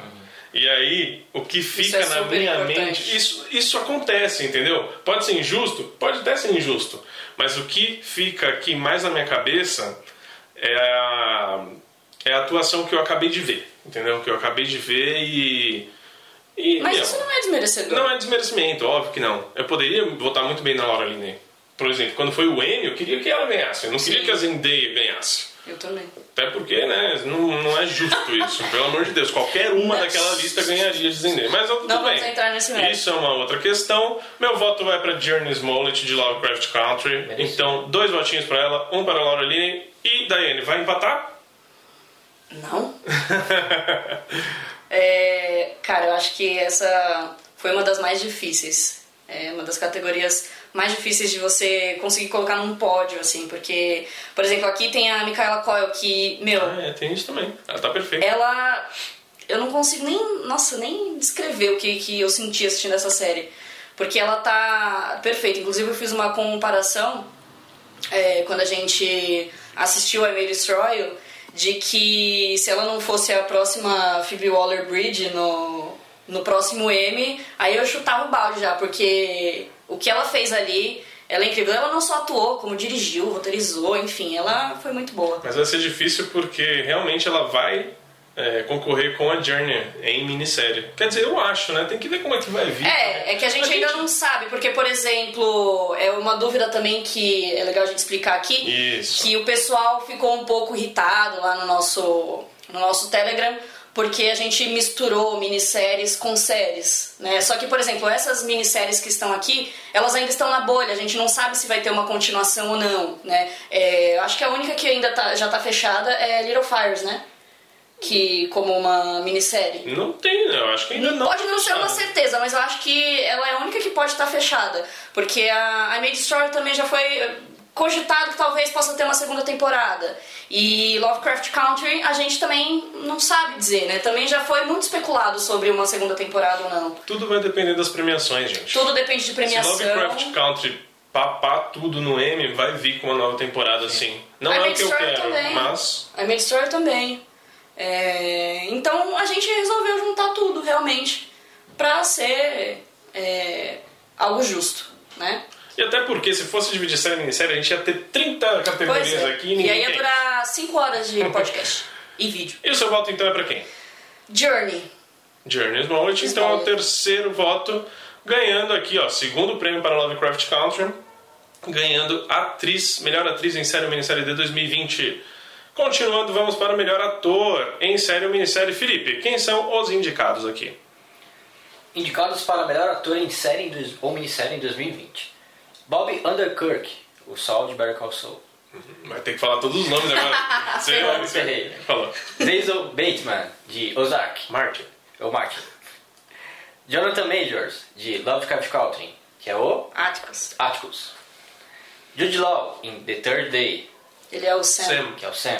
E aí, o que fica é na minha importante. mente, isso, isso acontece, entendeu? Pode ser injusto? Pode até ser injusto. Mas o que fica aqui mais na minha cabeça é a, é a atuação que eu acabei de ver, entendeu? Que eu acabei de ver e... e Mas meu, isso não é desmerecedor. não é desmerecimento, óbvio que não. Eu poderia votar muito bem na Laura Linney. Por exemplo, quando foi o Emmy, eu queria que ela ganhasse. Eu não queria Sim. que a Zendaya ganhasse. Eu também. Até porque, né, não, não é justo isso. Pelo amor de Deus, qualquer uma Não. daquela lista ganharia de Zendaya. Mas ó, tudo Não bem. vamos entrar nesse mérito. Isso é uma outra questão. Meu voto vai para Journey Smollett de Lovecraft Country. Então, dois votinhos para ela, um para a Laura Linney. E Daiane, vai empatar? Não? *laughs* É, cara, eu acho que essa foi uma das mais difíceis. É uma das categorias mais difíceis de você conseguir colocar num pódio, assim, porque, por exemplo, aqui tem a Micaela Coyle, que, meu, Ah, é, tem isso também. Ela tá perfeita. ela. Eu não consigo nem. Nossa, nem descrever o que, que eu senti assistindo essa série. Porque ela tá perfeita. Inclusive, eu fiz uma comparação é, quando a gente assistiu a Emily Destroy de que se ela não fosse a próxima Phoebe Waller-Bridge no, no próximo M, aí eu chutava o balde já, porque o que ela fez ali, ela é incrível. Ela não só atuou, como dirigiu, roteirizou, enfim, ela foi muito boa. Mas vai ser difícil porque realmente ela vai é, concorrer com a Journey em minissérie. Quer dizer, eu acho, né? Tem que ver como é que vai vir. É, é que a gente ainda não sabe, porque, por exemplo, é uma dúvida também que é legal a gente explicar aqui, Isso. que o pessoal ficou um pouco irritado lá no nosso, no nosso Telegram, porque a gente misturou minisséries com séries, né? Só que, por exemplo, essas minisséries que estão aqui, elas ainda estão na bolha, a gente não sabe se vai ter uma continuação ou não, né? É, acho que a única que ainda tá, já tá fechada é Little Fires, né? Que, como uma minissérie. Não tem, eu acho que ainda não. Pode não ser uma certeza, mas eu acho que ela é a única que pode estar fechada. Porque a I Made Story também já foi eh, cogitado que talvez possa ter uma segunda temporada. E Lovecraft Country a gente também não sabe dizer, né? Também já foi muito especulado sobre uma segunda temporada ou não. Tudo vai depender das premiações, gente. Tudo depende de premiação. Se Lovecraft Country papar tudo no M, vai vir com uma nova temporada assim. Não I é o que eu quero, também. mas I Made Story também. É, então a gente resolveu juntar tudo realmente pra ser é, algo justo, né? E até porque se fosse dividir série em minissérie, a gente ia ter 30 categorias aqui e é. E aí ia durar 5 horas de *laughs* podcast e vídeo. E o seu voto então é pra quem? Journey. Journey Smollett, então é o terceiro voto, ganhando aqui, ó, segundo prêmio para Lovecraft Country, ganhando atriz, melhor atriz em série ou minissérie de 2020. Continuando, vamos para o melhor ator em série ou minissérie. Felipe, quem são os indicados aqui? Indicados para melhor ator em série ou minissérie em 2020. Bob Underkirk, o Saul de Better Call Saul. Vai ter que falar todos os nomes agora. Você, Ferrou, você ferrei. falou. Basil Bateman, de Ozark, Martin. o Martin. Jonathan Majors, de Lovecraft Country, que é o Atticus. Atticus. Jude Law, em The Third Day, Ele é o Sam. Sam. que é o Sam.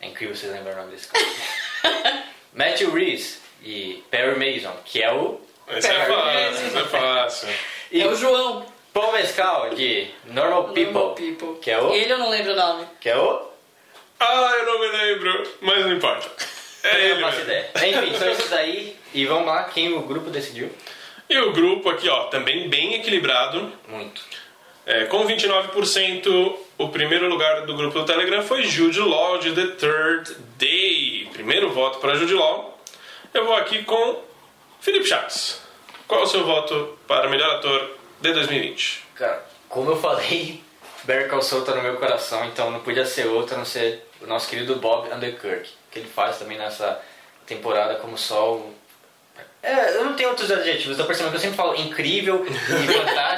É incrível vocês lembrarem o nome desse cara. *laughs* Matthew Reese, de Perry Mason, que é o... Esse é fácil, esse é fácil. E É o João. Paul Mescal, de Normal People, Normal People. que é o... Ele eu não lembro o nome. Que é o... Ah, eu não me lembro, mas não importa. É Eu ele não faço ideia. Enfim, são esses daí. E vamos lá, quem o grupo decidiu? E o grupo aqui, ó, também bem equilibrado. Muito. É, com 29%, o primeiro lugar do grupo do Telegram foi Jude Law de The Third Day. Primeiro voto para Jude Law. Eu vou aqui com Felipe Chaves. Qual é o seu voto para melhor ator de 2020? Cara, como eu falei, *laughs* Call Saul tá no meu coração, então não podia ser outro a não ser o nosso querido Bob Underkirk, que ele faz também nessa temporada como Sol. É, eu não tenho outros adjetivos, tô percebendo que eu sempre falo incrível e *laughs* fantástico,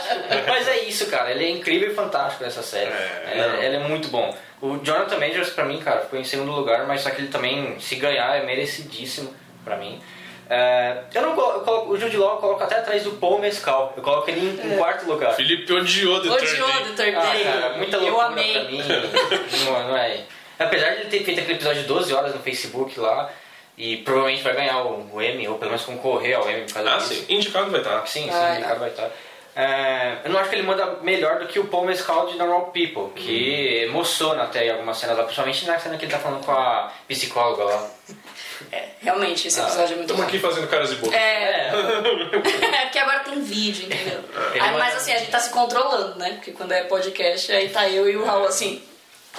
mas é isso, cara, ele é incrível e fantástico nessa série. É, É, é muito bom. O Jonathan Majors, pra mim, cara, ficou em segundo lugar, mas só que ele também, se ganhar, é merecidíssimo pra mim. É, eu não colo- eu coloco, o Jude Law eu coloco até atrás do Paul Mescal, eu coloco ele em, em quarto lugar. Felipe odiou The Third Odiou. The Third Ah, Day. cara, muita eu loucura amei. pra mim. não, não é. Apesar de ele ter feito aquele episódio de 12 horas no Facebook lá, e provavelmente vai ganhar o, o Emmy, ou pelo menos concorrer ao Emmy por causa Ah, disso. sim. Indicado vai estar. Sim, sim, o indicado vai estar. É, eu não acho que ele manda melhor do que o Paul Mescal de Normal People, que emociona até em algumas cenas lá, principalmente na cena que ele tá falando com a psicóloga lá. É, realmente, esse Ah, episódio é muito Estamos aqui fazendo caras e bocas. É, É, *laughs* é porque agora tem vídeo, entendeu? Aí, manda- mas assim, a gente tá se controlando, né? Porque quando é podcast, aí tá eu e o Raul assim.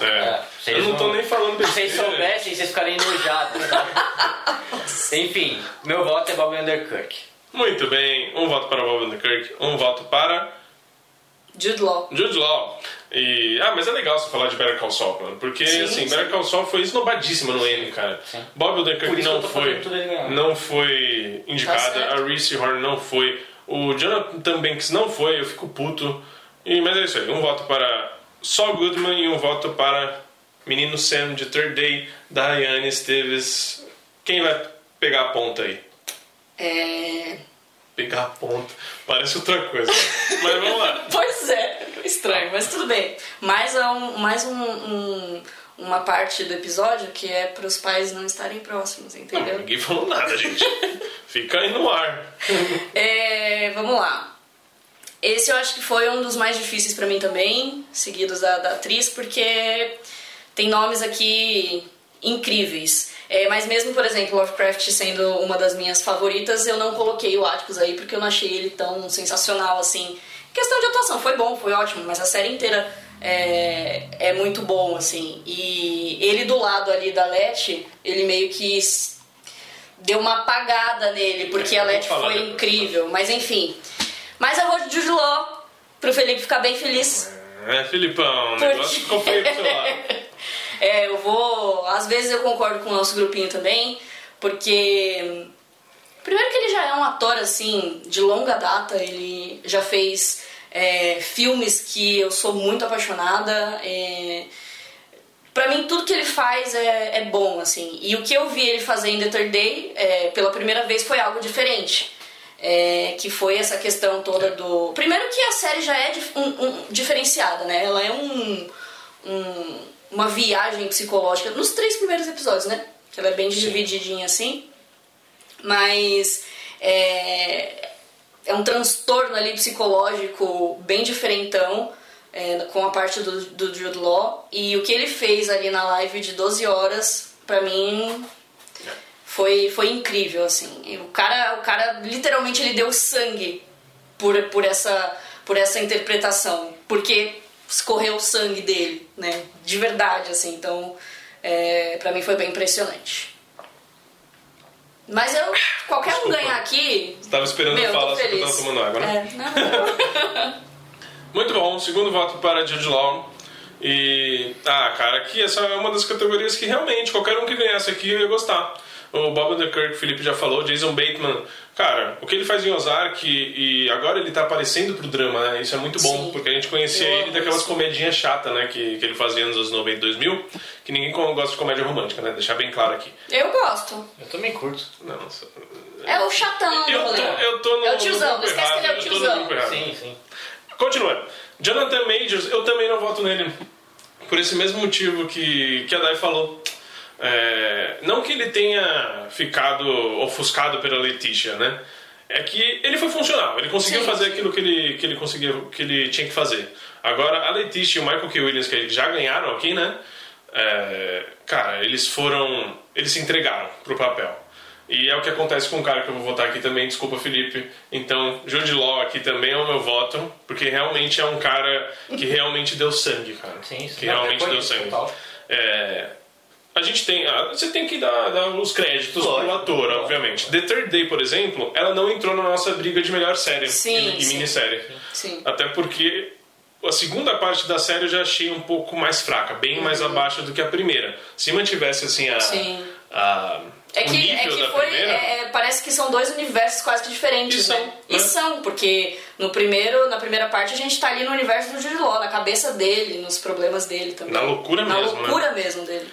É. É, Eu não tô nem falando Se vocês besteira. soubessem, vocês ficariam enojados. *laughs* Enfim, meu voto é Bob Underkirk. Muito bem. Um voto para Bob Underkirk, um voto para Jude Law. Jude Law. E, ah, mas é legal você falar de Better Call Saul, mano. Porque, Sim, assim, sim. Better Call Saul foi esnobadíssima no Emmy, cara. Sim. Bob isso não foi, não foi Tá indicada. certo. a Reese Horn não foi. O Jonathan Banks não foi. Eu fico puto. E, mas é isso aí. Um voto para Saul Goodman e um voto para Menino Sam de Third Day, da Rayane Esteves. Quem vai pegar a ponta aí? É. Pegar a ponta. Parece outra coisa. mas vamos lá. *laughs* Pois é, estranho, mas tudo bem. Mais, um, mais um, um- uma parte do episódio que é para os pais não estarem próximos, Não, entendeu? ninguém falou nada, gente. *laughs* Fica aí no ar. É, vamos lá. Esse eu acho que foi um dos mais difíceis pra mim também, seguidos da, da atriz, porque tem nomes aqui incríveis. É, mas mesmo, por exemplo, Lovecraft sendo uma das minhas favoritas, eu não coloquei o Atticus aí porque eu não achei ele tão sensacional assim. Questão de atuação, foi bom, foi ótimo, mas a série inteira é, é muito bom, assim. E ele do lado ali da Letty, ele meio que deu uma apagada nele, porque É, a Letty falar foi incrível. Mas enfim. Mas eu vou de Jude Law, pro Felipe ficar bem feliz. É, Filipão, o negócio ficou feio pro seu lado. *laughs* É, eu vou. Às vezes eu concordo com o nosso grupinho também, porque. Primeiro que ele já é um ator assim, de longa data, ele já fez é, filmes que eu sou muito apaixonada. É, Pra mim, tudo que ele faz é, é bom, assim. E o que eu vi ele fazer em The Third Day, é, pela primeira vez, foi algo diferente. É, que foi essa questão toda do... Primeiro que a série já é um- um- diferenciada, né? Ela é um, um- uma viagem psicológica nos três primeiros episódios, né? Que ela é bem divididinha, assim. Mas... É, é um transtorno ali psicológico bem diferentão é, com a parte do, do Jude Law. E o que ele fez ali na live de 12 horas, pra mim, foi, foi incrível, assim. E o cara, o cara, literalmente, ele deu sangue por, por, essa, por essa interpretação. Porque escorreu o sangue dele, né? De verdade, assim. Então, é, pra mim foi bem impressionante. Mas eu, qualquer um Desculpa. ganhar aqui... Você tava esperando Meu, falar eu tava tomando água, né? É, não. *laughs* Muito bom, segundo voto para Jude Law. E, ah, cara, aqui essa é uma das categorias que realmente qualquer um que ganhasse aqui eu ia gostar. O Bob Underkirk, o Felipe já falou, Jason Bateman, cara, o que ele faz em Ozark e, e agora ele tá aparecendo pro drama, né? Isso é muito bom, Sim. porque a gente conhecia Eu ele daquelas isso. comedinhas chatas, né, que, que ele fazia nos anos 90 e 2000, que ninguém gosta de comédia romântica, né? Deixar bem claro aqui. Eu gosto. Eu também curto. Não, É o chatão eu tô, eu tô no, É o tiozão, não esquece que ele é o tiozão. Sim, sim. Continuando. Jonathan Majors, eu também não voto nele. Por esse mesmo motivo que, que a Dai falou. É, não que ele tenha ficado ofuscado pela Letícia, né? É que ele foi funcional, ele conseguiu Sim, fazer sim. aquilo que ele, que ele conseguiu, que ele tinha que fazer. Agora, a Letícia e o Michael K. Williams, que já ganharam aqui, né? É, cara, eles foram. Eles se entregaram pro papel. E é o que acontece com o cara que eu vou votar aqui também, desculpa Felipe. Então, Jude Law aqui também é o meu voto, porque realmente é um cara que realmente deu sangue, cara. Sim, sim. Que realmente deu sangue. É, a gente tem. ah, Você tem que dar, dar os créditos Lógico, pro ator, obviamente. The Third Day, por exemplo, ela não entrou na nossa briga de melhor série Sim, e, e sim. minissérie. Sim. Até porque a segunda parte da série eu já achei um pouco mais fraca, bem mais abaixo do que a primeira. Se mantivesse assim a, Uhum. Sim. a É que, é que foi. primeira, é, parece que são dois universos quase que diferentes, E são, né? né? E são, porque no primeiro, na primeira parte a gente tá ali no universo do Jude Law, na cabeça dele, nos problemas dele também. Na loucura Na mesmo, né? loucura mesmo dele.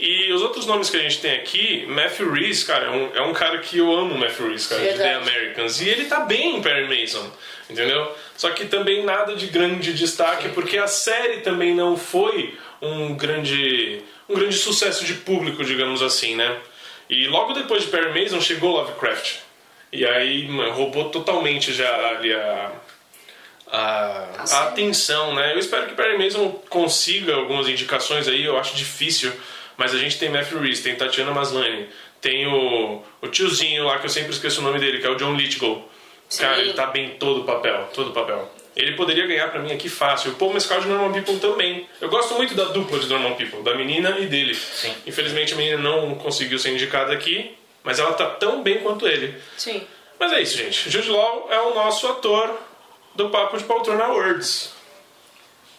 E os outros nomes que a gente tem aqui, Matthew Reese, cara, é um, é um cara que eu amo, Matthew Reese, cara, de The Verdade. Americans. E ele tá bem em Perry Mason, entendeu? Só que também nada de grande destaque, porque a série também não foi um grande, um grande sucesso de público, digamos assim, né? E logo depois de Perry Mason chegou Lovecraft. E aí mano, roubou totalmente já ali a, a, a atenção, né? Eu espero que Perry Mason consiga algumas indicações aí, eu acho difícil, mas a gente tem Matthew Reese, tem Tatiana Maslany, tem o, o tiozinho lá que eu sempre esqueço o nome dele, que é o John Lithgow. Sim. Cara, ele tá bem em todo o papel, todo o papel. Ele poderia ganhar pra mim aqui fácil. O Paul Mescal de Normal People também. Eu gosto muito da dupla de Normal People, da menina e dele. Sim. Infelizmente a menina não conseguiu ser indicada aqui, mas ela tá tão bem quanto ele. Sim. Mas é isso, gente. Jude Law é o nosso ator do Papo de Poltrona Awards.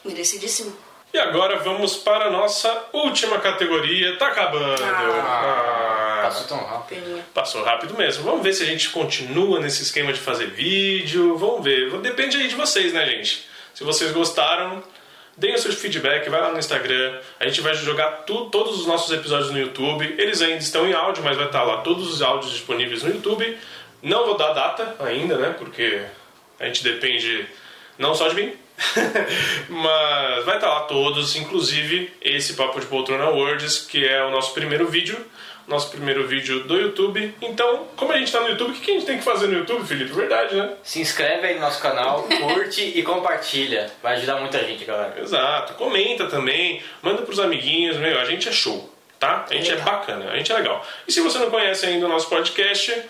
Merecidíssimo. E agora vamos para a nossa última categoria. Tá acabando. Ah. Passou tão rápido. Passou rápido mesmo. Vamos ver se a gente continua nesse esquema de fazer vídeo. Vamos ver. Depende aí de vocês, né, gente? Se vocês gostaram, deem o seu feedback, vai lá no Instagram. A gente vai jogar tu- todos os nossos episódios no YouTube. Eles ainda estão em áudio, mas vai estar lá todos os áudios disponíveis no YouTube. Não vou dar data ainda, né? Porque a gente depende não só de mim, *laughs* mas vai estar lá todos, inclusive esse Papo de Poltrona Words, que é o nosso primeiro vídeo, nosso primeiro vídeo do YouTube. Então, como a gente está no YouTube, o que que a gente tem que fazer no YouTube, Felipe? Verdade, né? Se inscreve aí no nosso canal, *laughs* curte e compartilha. Vai ajudar muita gente, galera. Exato. Comenta também, manda pros amiguinhos, meu, a gente é show, tá? A gente é bacana, a gente é legal. E se você não conhece ainda o nosso podcast,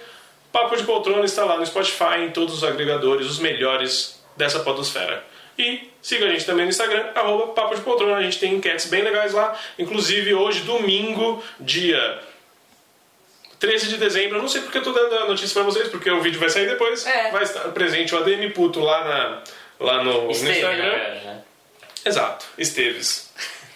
Papo de Poltrona está lá no Spotify, em todos os agregadores, os melhores dessa podosfera. E siga a gente também no Instagram, arroba Papo de Poltrona, a gente tem enquetes bem legais lá. Inclusive hoje, domingo, dia 13 de dezembro, eu não sei porque eu tô dando a notícia pra vocês, porque o vídeo vai sair depois. É. Vai estar presente o ADM Puto lá, na, lá no, no Esteve, Instagram. na verdade, né? Exato, Esteves.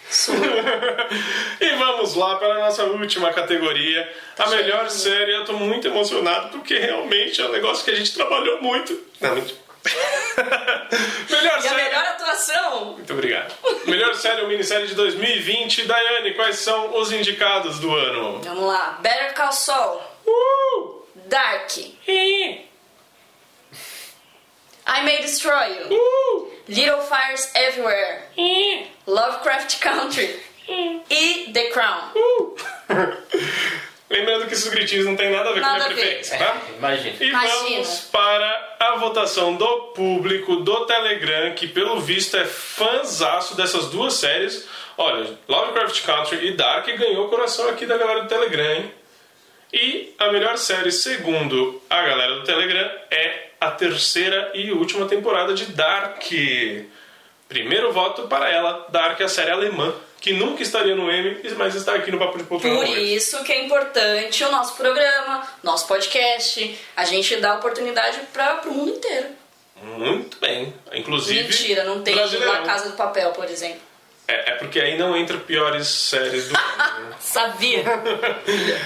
*laughs* e vamos lá para a nossa última categoria, a melhor série. Eu tô muito emocionado porque realmente é um negócio que a gente trabalhou muito. Não. *laughs* melhor E a série. melhor atuação? Muito obrigado. Melhor série ou minissérie de 2020. Daiane, quais são os indicados do ano? Vamos lá. Better Call Saul. Uh! Dark. I May Destroy You. Uh! Little Fires Everywhere. Ih! Lovecraft Country. E The Crown. *laughs* Lembrando que esses gritinhos não tem nada a ver Nada com a minha preferência, tá? Imagina. E Imagina. vamos para a votação do público do Telegram, que pelo visto é fãzaço dessas duas séries. Olha, Lovecraft Country e Dark ganhou o coração aqui da galera do Telegram, hein? E a melhor série, segundo a galera do Telegram, é a terceira e última temporada de Dark. Primeiro voto para ela, Dark, a série alemã, que nunca estaria no M, mas está aqui no Papo de Poltrona Por isso que é importante o nosso programa, nosso podcast. A gente dá oportunidade para o mundo inteiro. Muito bem. Inclusive. Mentira, não tem. La Casa do Papel, por exemplo. É, é porque aí não entra piores séries do ano. né? *laughs* Sabia?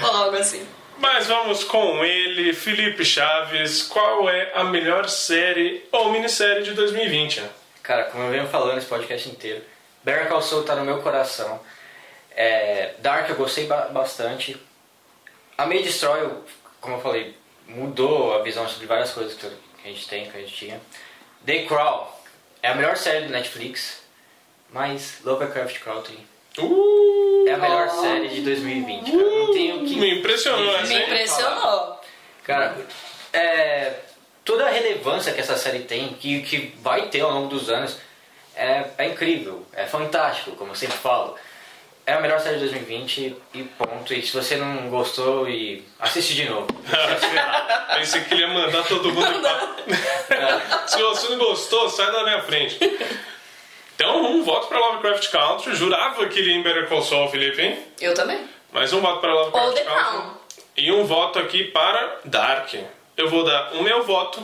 Logo assim. Mas vamos com ele, Felipe Chaves. Qual é a melhor série ou minissérie de 2020? Cara, como eu venho falando esse podcast inteiro, Better Call Saul tá no meu coração. É, Dark eu gostei ba- bastante. A May Destroy, eu- como eu falei, mudou a visão sobre várias coisas que a gente tem, que a gente tinha. The Crown é a melhor série do Netflix, mas Lovecraft Country Uh, é a melhor Oh. série de 2020, cara. Não tenho que me impressionou Me hein? impressionou. Cara, é, toda a relevância que essa série tem, que, que vai ter ao longo dos anos, é, é incrível, é fantástico, como eu sempre falo. É a melhor série de 2020 e ponto. E se você não gostou, e assiste de novo. *laughs* Pensei que ele ia mandar todo mundo. pra- *laughs* Se você não gostou, sai da minha frente. Então, um voto para Lovecraft Country. Jurava que ele ia em Better Call Saul, Felipe, hein? Eu também. Mais um voto para Lovecraft Country. Crown. E um voto aqui para Dark. Eu vou dar o meu voto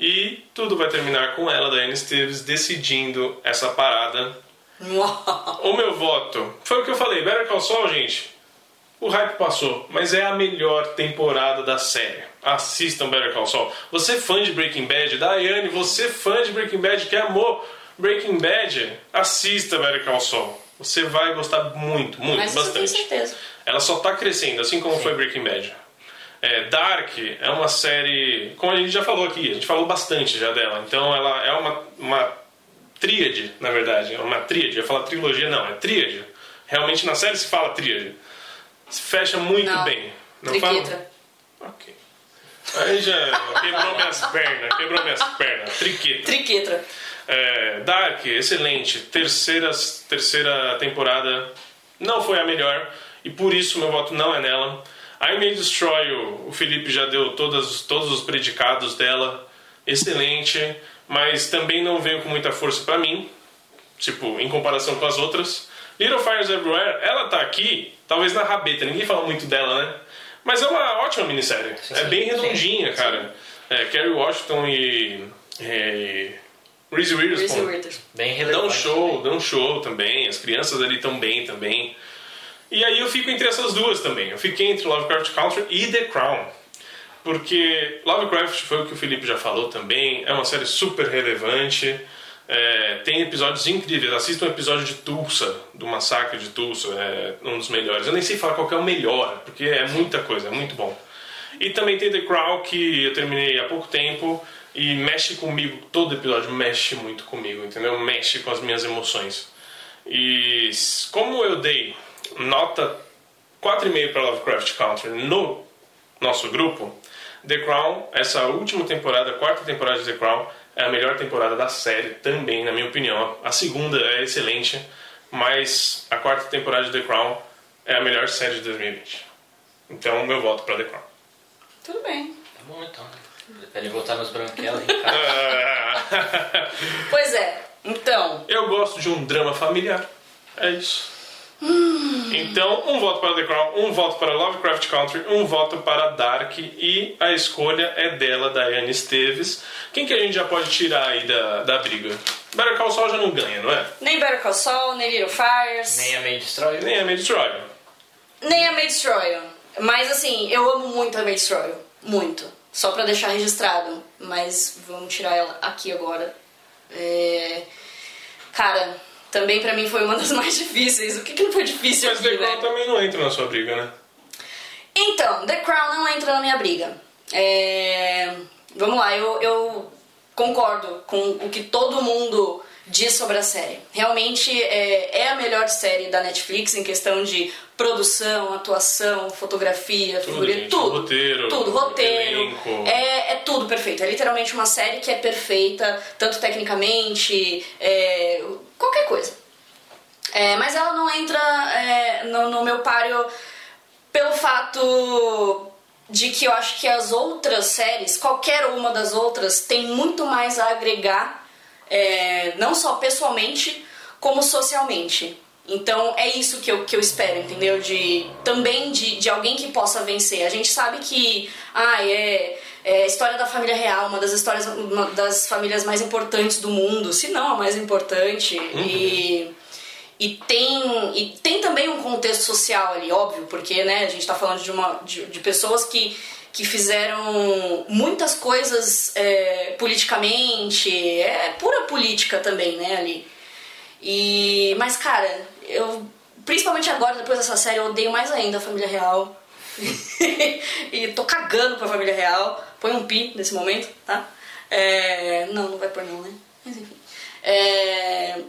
E tudo vai terminar com ela, Diane Esteves, decidindo essa parada. O meu voto foi o que eu falei: Better Call Saul, gente. O hype passou, mas é a melhor temporada da série. Assistam Better Call Saul. Você é fã de Breaking Bad, Daiane, você é fã de Breaking Bad que amou Breaking Bad, assista Better Call Saul. Você vai gostar muito, muito, Mas bastante. isso eu tenho certeza. Ela só tá crescendo, assim como Sim. foi Breaking Bad. É, Dark é uma série, como a gente já falou aqui, a gente falou bastante já dela. Então ela é uma, uma tríade, na verdade. É uma tríade. Eu ia falar trilogia, não, é tríade. Realmente na série se fala tríade. Se fecha muito Não. bem. Não fala? Triquetra. Ok. Aí já quebrou minhas pernas, quebrou minhas pernas. Triqueta. Triquetra. É, Dark, excelente. Terceira, terceira temporada não foi a melhor e por isso meu voto não é nela. I May Destroy, You, o Felipe já deu todas, todos os predicados dela. Excelente, mas também não veio com muita força pra mim, tipo, em comparação com as outras. Little Fires Everywhere, ela tá aqui, talvez na rabeta, ninguém fala muito dela, né? Mas é uma ótima minissérie. Sim, é sim. bem Sim. redondinha, cara. É, Kerry Washington e. e Reese Witherspoon. Bem dá relevante. um show, também. dá um show também. As crianças ali estão bem também. E aí eu fico entre essas duas também. Eu fiquei entre Lovecraft Country e The Crown. Porque Lovecraft foi o que o Felipe já falou também. É uma série super relevante. É, tem episódios incríveis. Assista um episódio de Tulsa, do massacre de Tulsa. É um dos melhores. Eu nem sei falar qual é o melhor, porque é muita coisa, é muito bom. E também tem The Crown, que eu terminei há pouco tempo e mexe comigo. Todo episódio mexe muito comigo, entendeu? Mexe com as minhas emoções. E como eu dei nota 4,5 para Lovecraft Country no nosso grupo, The Crown, essa última temporada, a quarta temporada de The Crown, é a melhor temporada da série também, na minha opinião. A segunda é excelente, mas a quarta temporada de The Crown é a melhor série de 2020. Então, meu voto para The Crown. Tudo bem. Tá bom então? Pra ele voltar nos branquelos, Ricardo. *laughs* Pois é. Então, Eu gosto de um drama familiar. É isso. Então, um voto para The Crown, um voto para Lovecraft Country, um voto para Dark e a escolha é dela, Daiane Esteves. Quem que a gente já pode tirar aí da, da briga? Better Call Saul já não ganha, não é? nem Better Call Saul, nem Little Fires, Nem a May Destroy. Nem a May Destroy. nem a May Destroy. Mas assim, eu amo muito a May Destroy. Muito. Só pra deixar registrado. Mas vamos tirar ela aqui agora. É... Cara, também pra mim foi uma das *laughs* mais difíceis. O que, que não foi difícil Mas aqui, The Crown né? também não entra na sua briga, né? Então, The Crown não entra na minha briga. É, Vamos lá, eu, eu concordo com o que todo mundo diz sobre a série. Realmente é, é a melhor série da Netflix em questão de produção, atuação, fotografia, Tudo, gente. tudo. Roteiro, tudo, roteiro. É, é tudo perfeito. É literalmente uma série que é perfeita, tanto tecnicamente, é, qualquer coisa. É, mas ela não entra é, no, no meu páreo pelo fato de que eu acho que as outras séries, qualquer uma das outras, tem muito mais a agregar, é, não só pessoalmente, como socialmente. Então é isso que eu, que eu espero, entendeu? De, também de, de alguém que possa vencer. A gente sabe que ah, é, é a história da família real, uma das histórias uma das famílias mais importantes do mundo, se não a mais importante. E e tem, e tem também um contexto social ali, óbvio, porque né, a gente está falando de, uma, de, de pessoas que, que fizeram muitas coisas é, politicamente, é pura política também, né, ali. E, mas, cara, eu, principalmente agora, depois dessa série, eu odeio mais ainda a família real. *laughs* e tô cagando pra família real. Põe um pi nesse momento, tá? É, não, não vai pôr não, né? Mas enfim. É,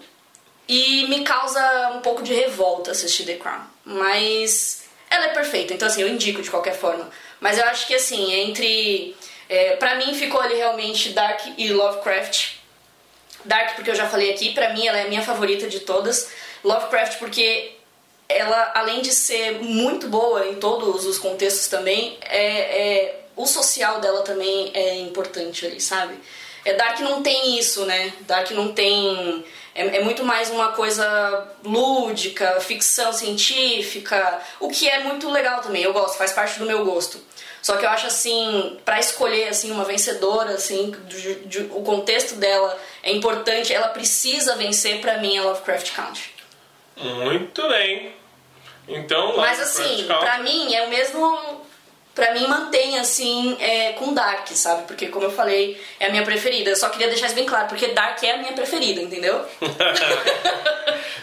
e me causa um pouco de revolta assistir The Crown. Mas ela é perfeita, então assim, eu indico de qualquer forma. Mas eu acho que assim, entre. É, pra mim ficou ali realmente Dark e Lovecraft. Dark porque eu já falei aqui, pra mim ela é a minha favorita de todas. Lovecraft porque ela, além de ser muito boa em todos os contextos também, é, é- o social dela também é importante ali, sabe? É, Dark não tem isso, né? Dark não tem. É, é muito mais uma coisa lúdica, ficção científica, o que é muito legal também, eu gosto, faz parte do meu gosto. Só que eu acho assim, pra escolher assim uma vencedora, assim, o contexto dela é importante, ela precisa vencer pra mim a Lovecraft Country. Muito bem. Então, Mas assim, Country- pra mim é o mesmo. Pra mim mantém assim é, com Dark, sabe? Porque como eu falei, é a minha preferida. Eu só queria deixar isso bem claro, porque Dark é a minha preferida, entendeu? *laughs*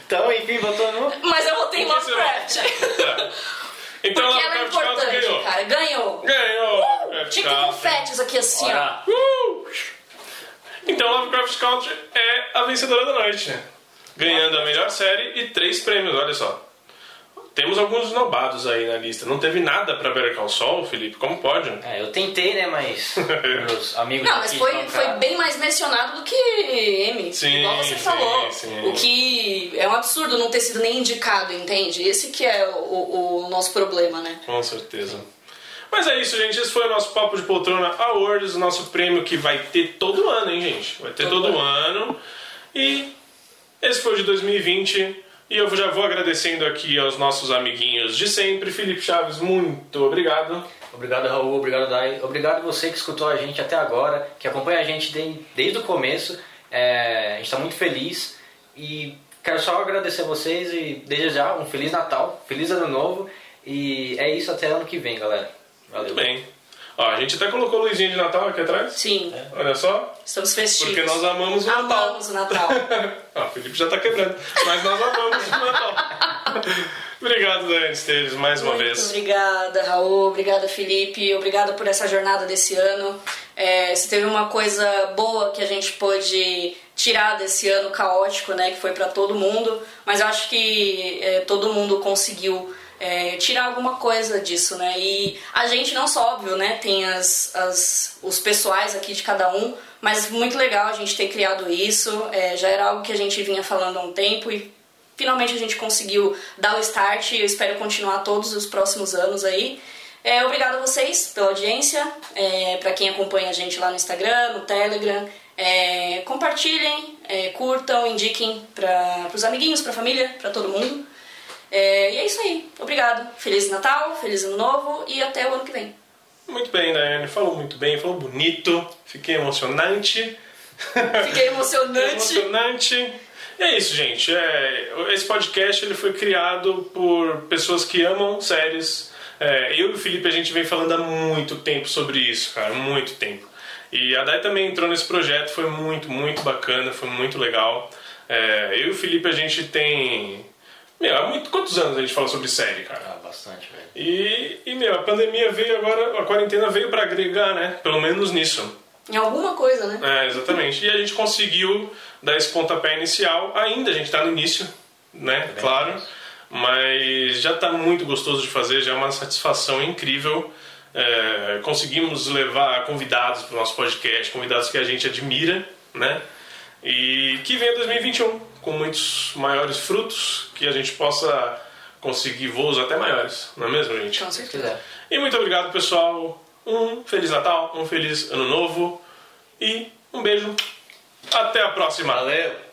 Então, enfim, votou no. Mas eu votei em Lovecraft. Tá. Então, Porque ela é importante, ganhou. cara. Ganhou. Ganhou! Que ter confetes aqui assim, ó. Uh! Então, Lovecraft Country é a vencedora da noite. Ganhando a melhor série e três prêmios, olha só. Temos alguns nobados aí na lista. Não teve nada pra Better Call Saul, Felipe? Como pode? É, eu tentei, né, mas *laughs* meus amigos Não, mas aqui foi, foi bem mais mencionado do que M. Sim, igual você sim, falou. sim. O que é um absurdo não ter sido nem indicado, entende? Esse que é o, o nosso problema, né? Com certeza. Mas é isso, gente. Esse foi o nosso Papo de Poltrona Awards, o nosso prêmio que vai ter todo ano, hein, gente? Vai ter todo, Todo ano. E esse foi o de 2020. E eu já vou agradecendo aqui aos nossos amiguinhos de sempre. Felipe Chaves, muito obrigado. Obrigado, Raul. Obrigado, Dai. Obrigado você que escutou a gente até agora, que acompanha a gente de- desde o começo. É, a gente está muito feliz e quero só agradecer a vocês e desejar um Feliz Natal, Feliz Ano Novo. E é isso até ano que vem, galera. Valeu. Muito bem. Ó, a gente até colocou luzinha de Natal aqui atrás. Sim, Olha só. estamos festivos. Porque nós amamos o Natal. Amamos o Natal. *laughs* Ah, o Felipe já tá quebrando. Mas nós amamos o Natal. *laughs* Obrigado, Dani Esteves, mais uma Muito vez. obrigada, Raul. Obrigada, Felipe. Obrigada por essa jornada desse ano. É, se teve uma coisa boa que a gente pôde tirar desse ano caótico, né, que foi para todo mundo, mas eu acho que é, todo mundo conseguiu é, tirar alguma coisa disso, né? E a gente não só óbvio, né, tem as, as os pessoais aqui de cada um, mas muito legal a gente ter criado isso. É, já era algo que a gente vinha falando há um tempo e finalmente a gente conseguiu dar o start e eu espero continuar todos os próximos anos aí. É, obrigado a vocês pela audiência, é, para quem acompanha a gente lá no Instagram, no Telegram. É, compartilhem, é, curtam, indiquem para os amiguinhos, para a família, para todo mundo. É, e é isso aí. Obrigado. Feliz Natal, feliz Ano Novo e até o ano que vem. Muito bem, Daiane. Falou muito bem, falou bonito. Fiquei emocionante. Fiquei emocionante. *laughs* emocionante. E é isso, gente. É, esse podcast ele foi criado por pessoas que amam séries. É, eu e o Felipe a gente vem falando há muito tempo sobre isso, cara, muito tempo. E a Dai também entrou nesse projeto, foi muito, muito bacana, foi muito legal. É, eu e o Felipe a gente tem. Meu, há muito, quantos anos a gente fala sobre série, cara? Ah, bastante, velho. E, e meu, a pandemia veio agora, a quarentena veio pra agregar, né? Pelo menos nisso. Em alguma coisa, né? É, exatamente. E a gente conseguiu dar esse pontapé inicial. Ainda a gente está no início, né? bem claro. Mas já está muito gostoso de fazer, já é uma satisfação incrível. É, conseguimos levar convidados para o nosso podcast, convidados que a gente admira, né? E que venha 2021 com muitos maiores frutos, que a gente possa conseguir voos até maiores, não é mesmo, gente? Com certeza. quiser. E muito obrigado, pessoal. Um Feliz Natal, um Feliz Ano Novo e um beijo. Até a próxima. Valeu!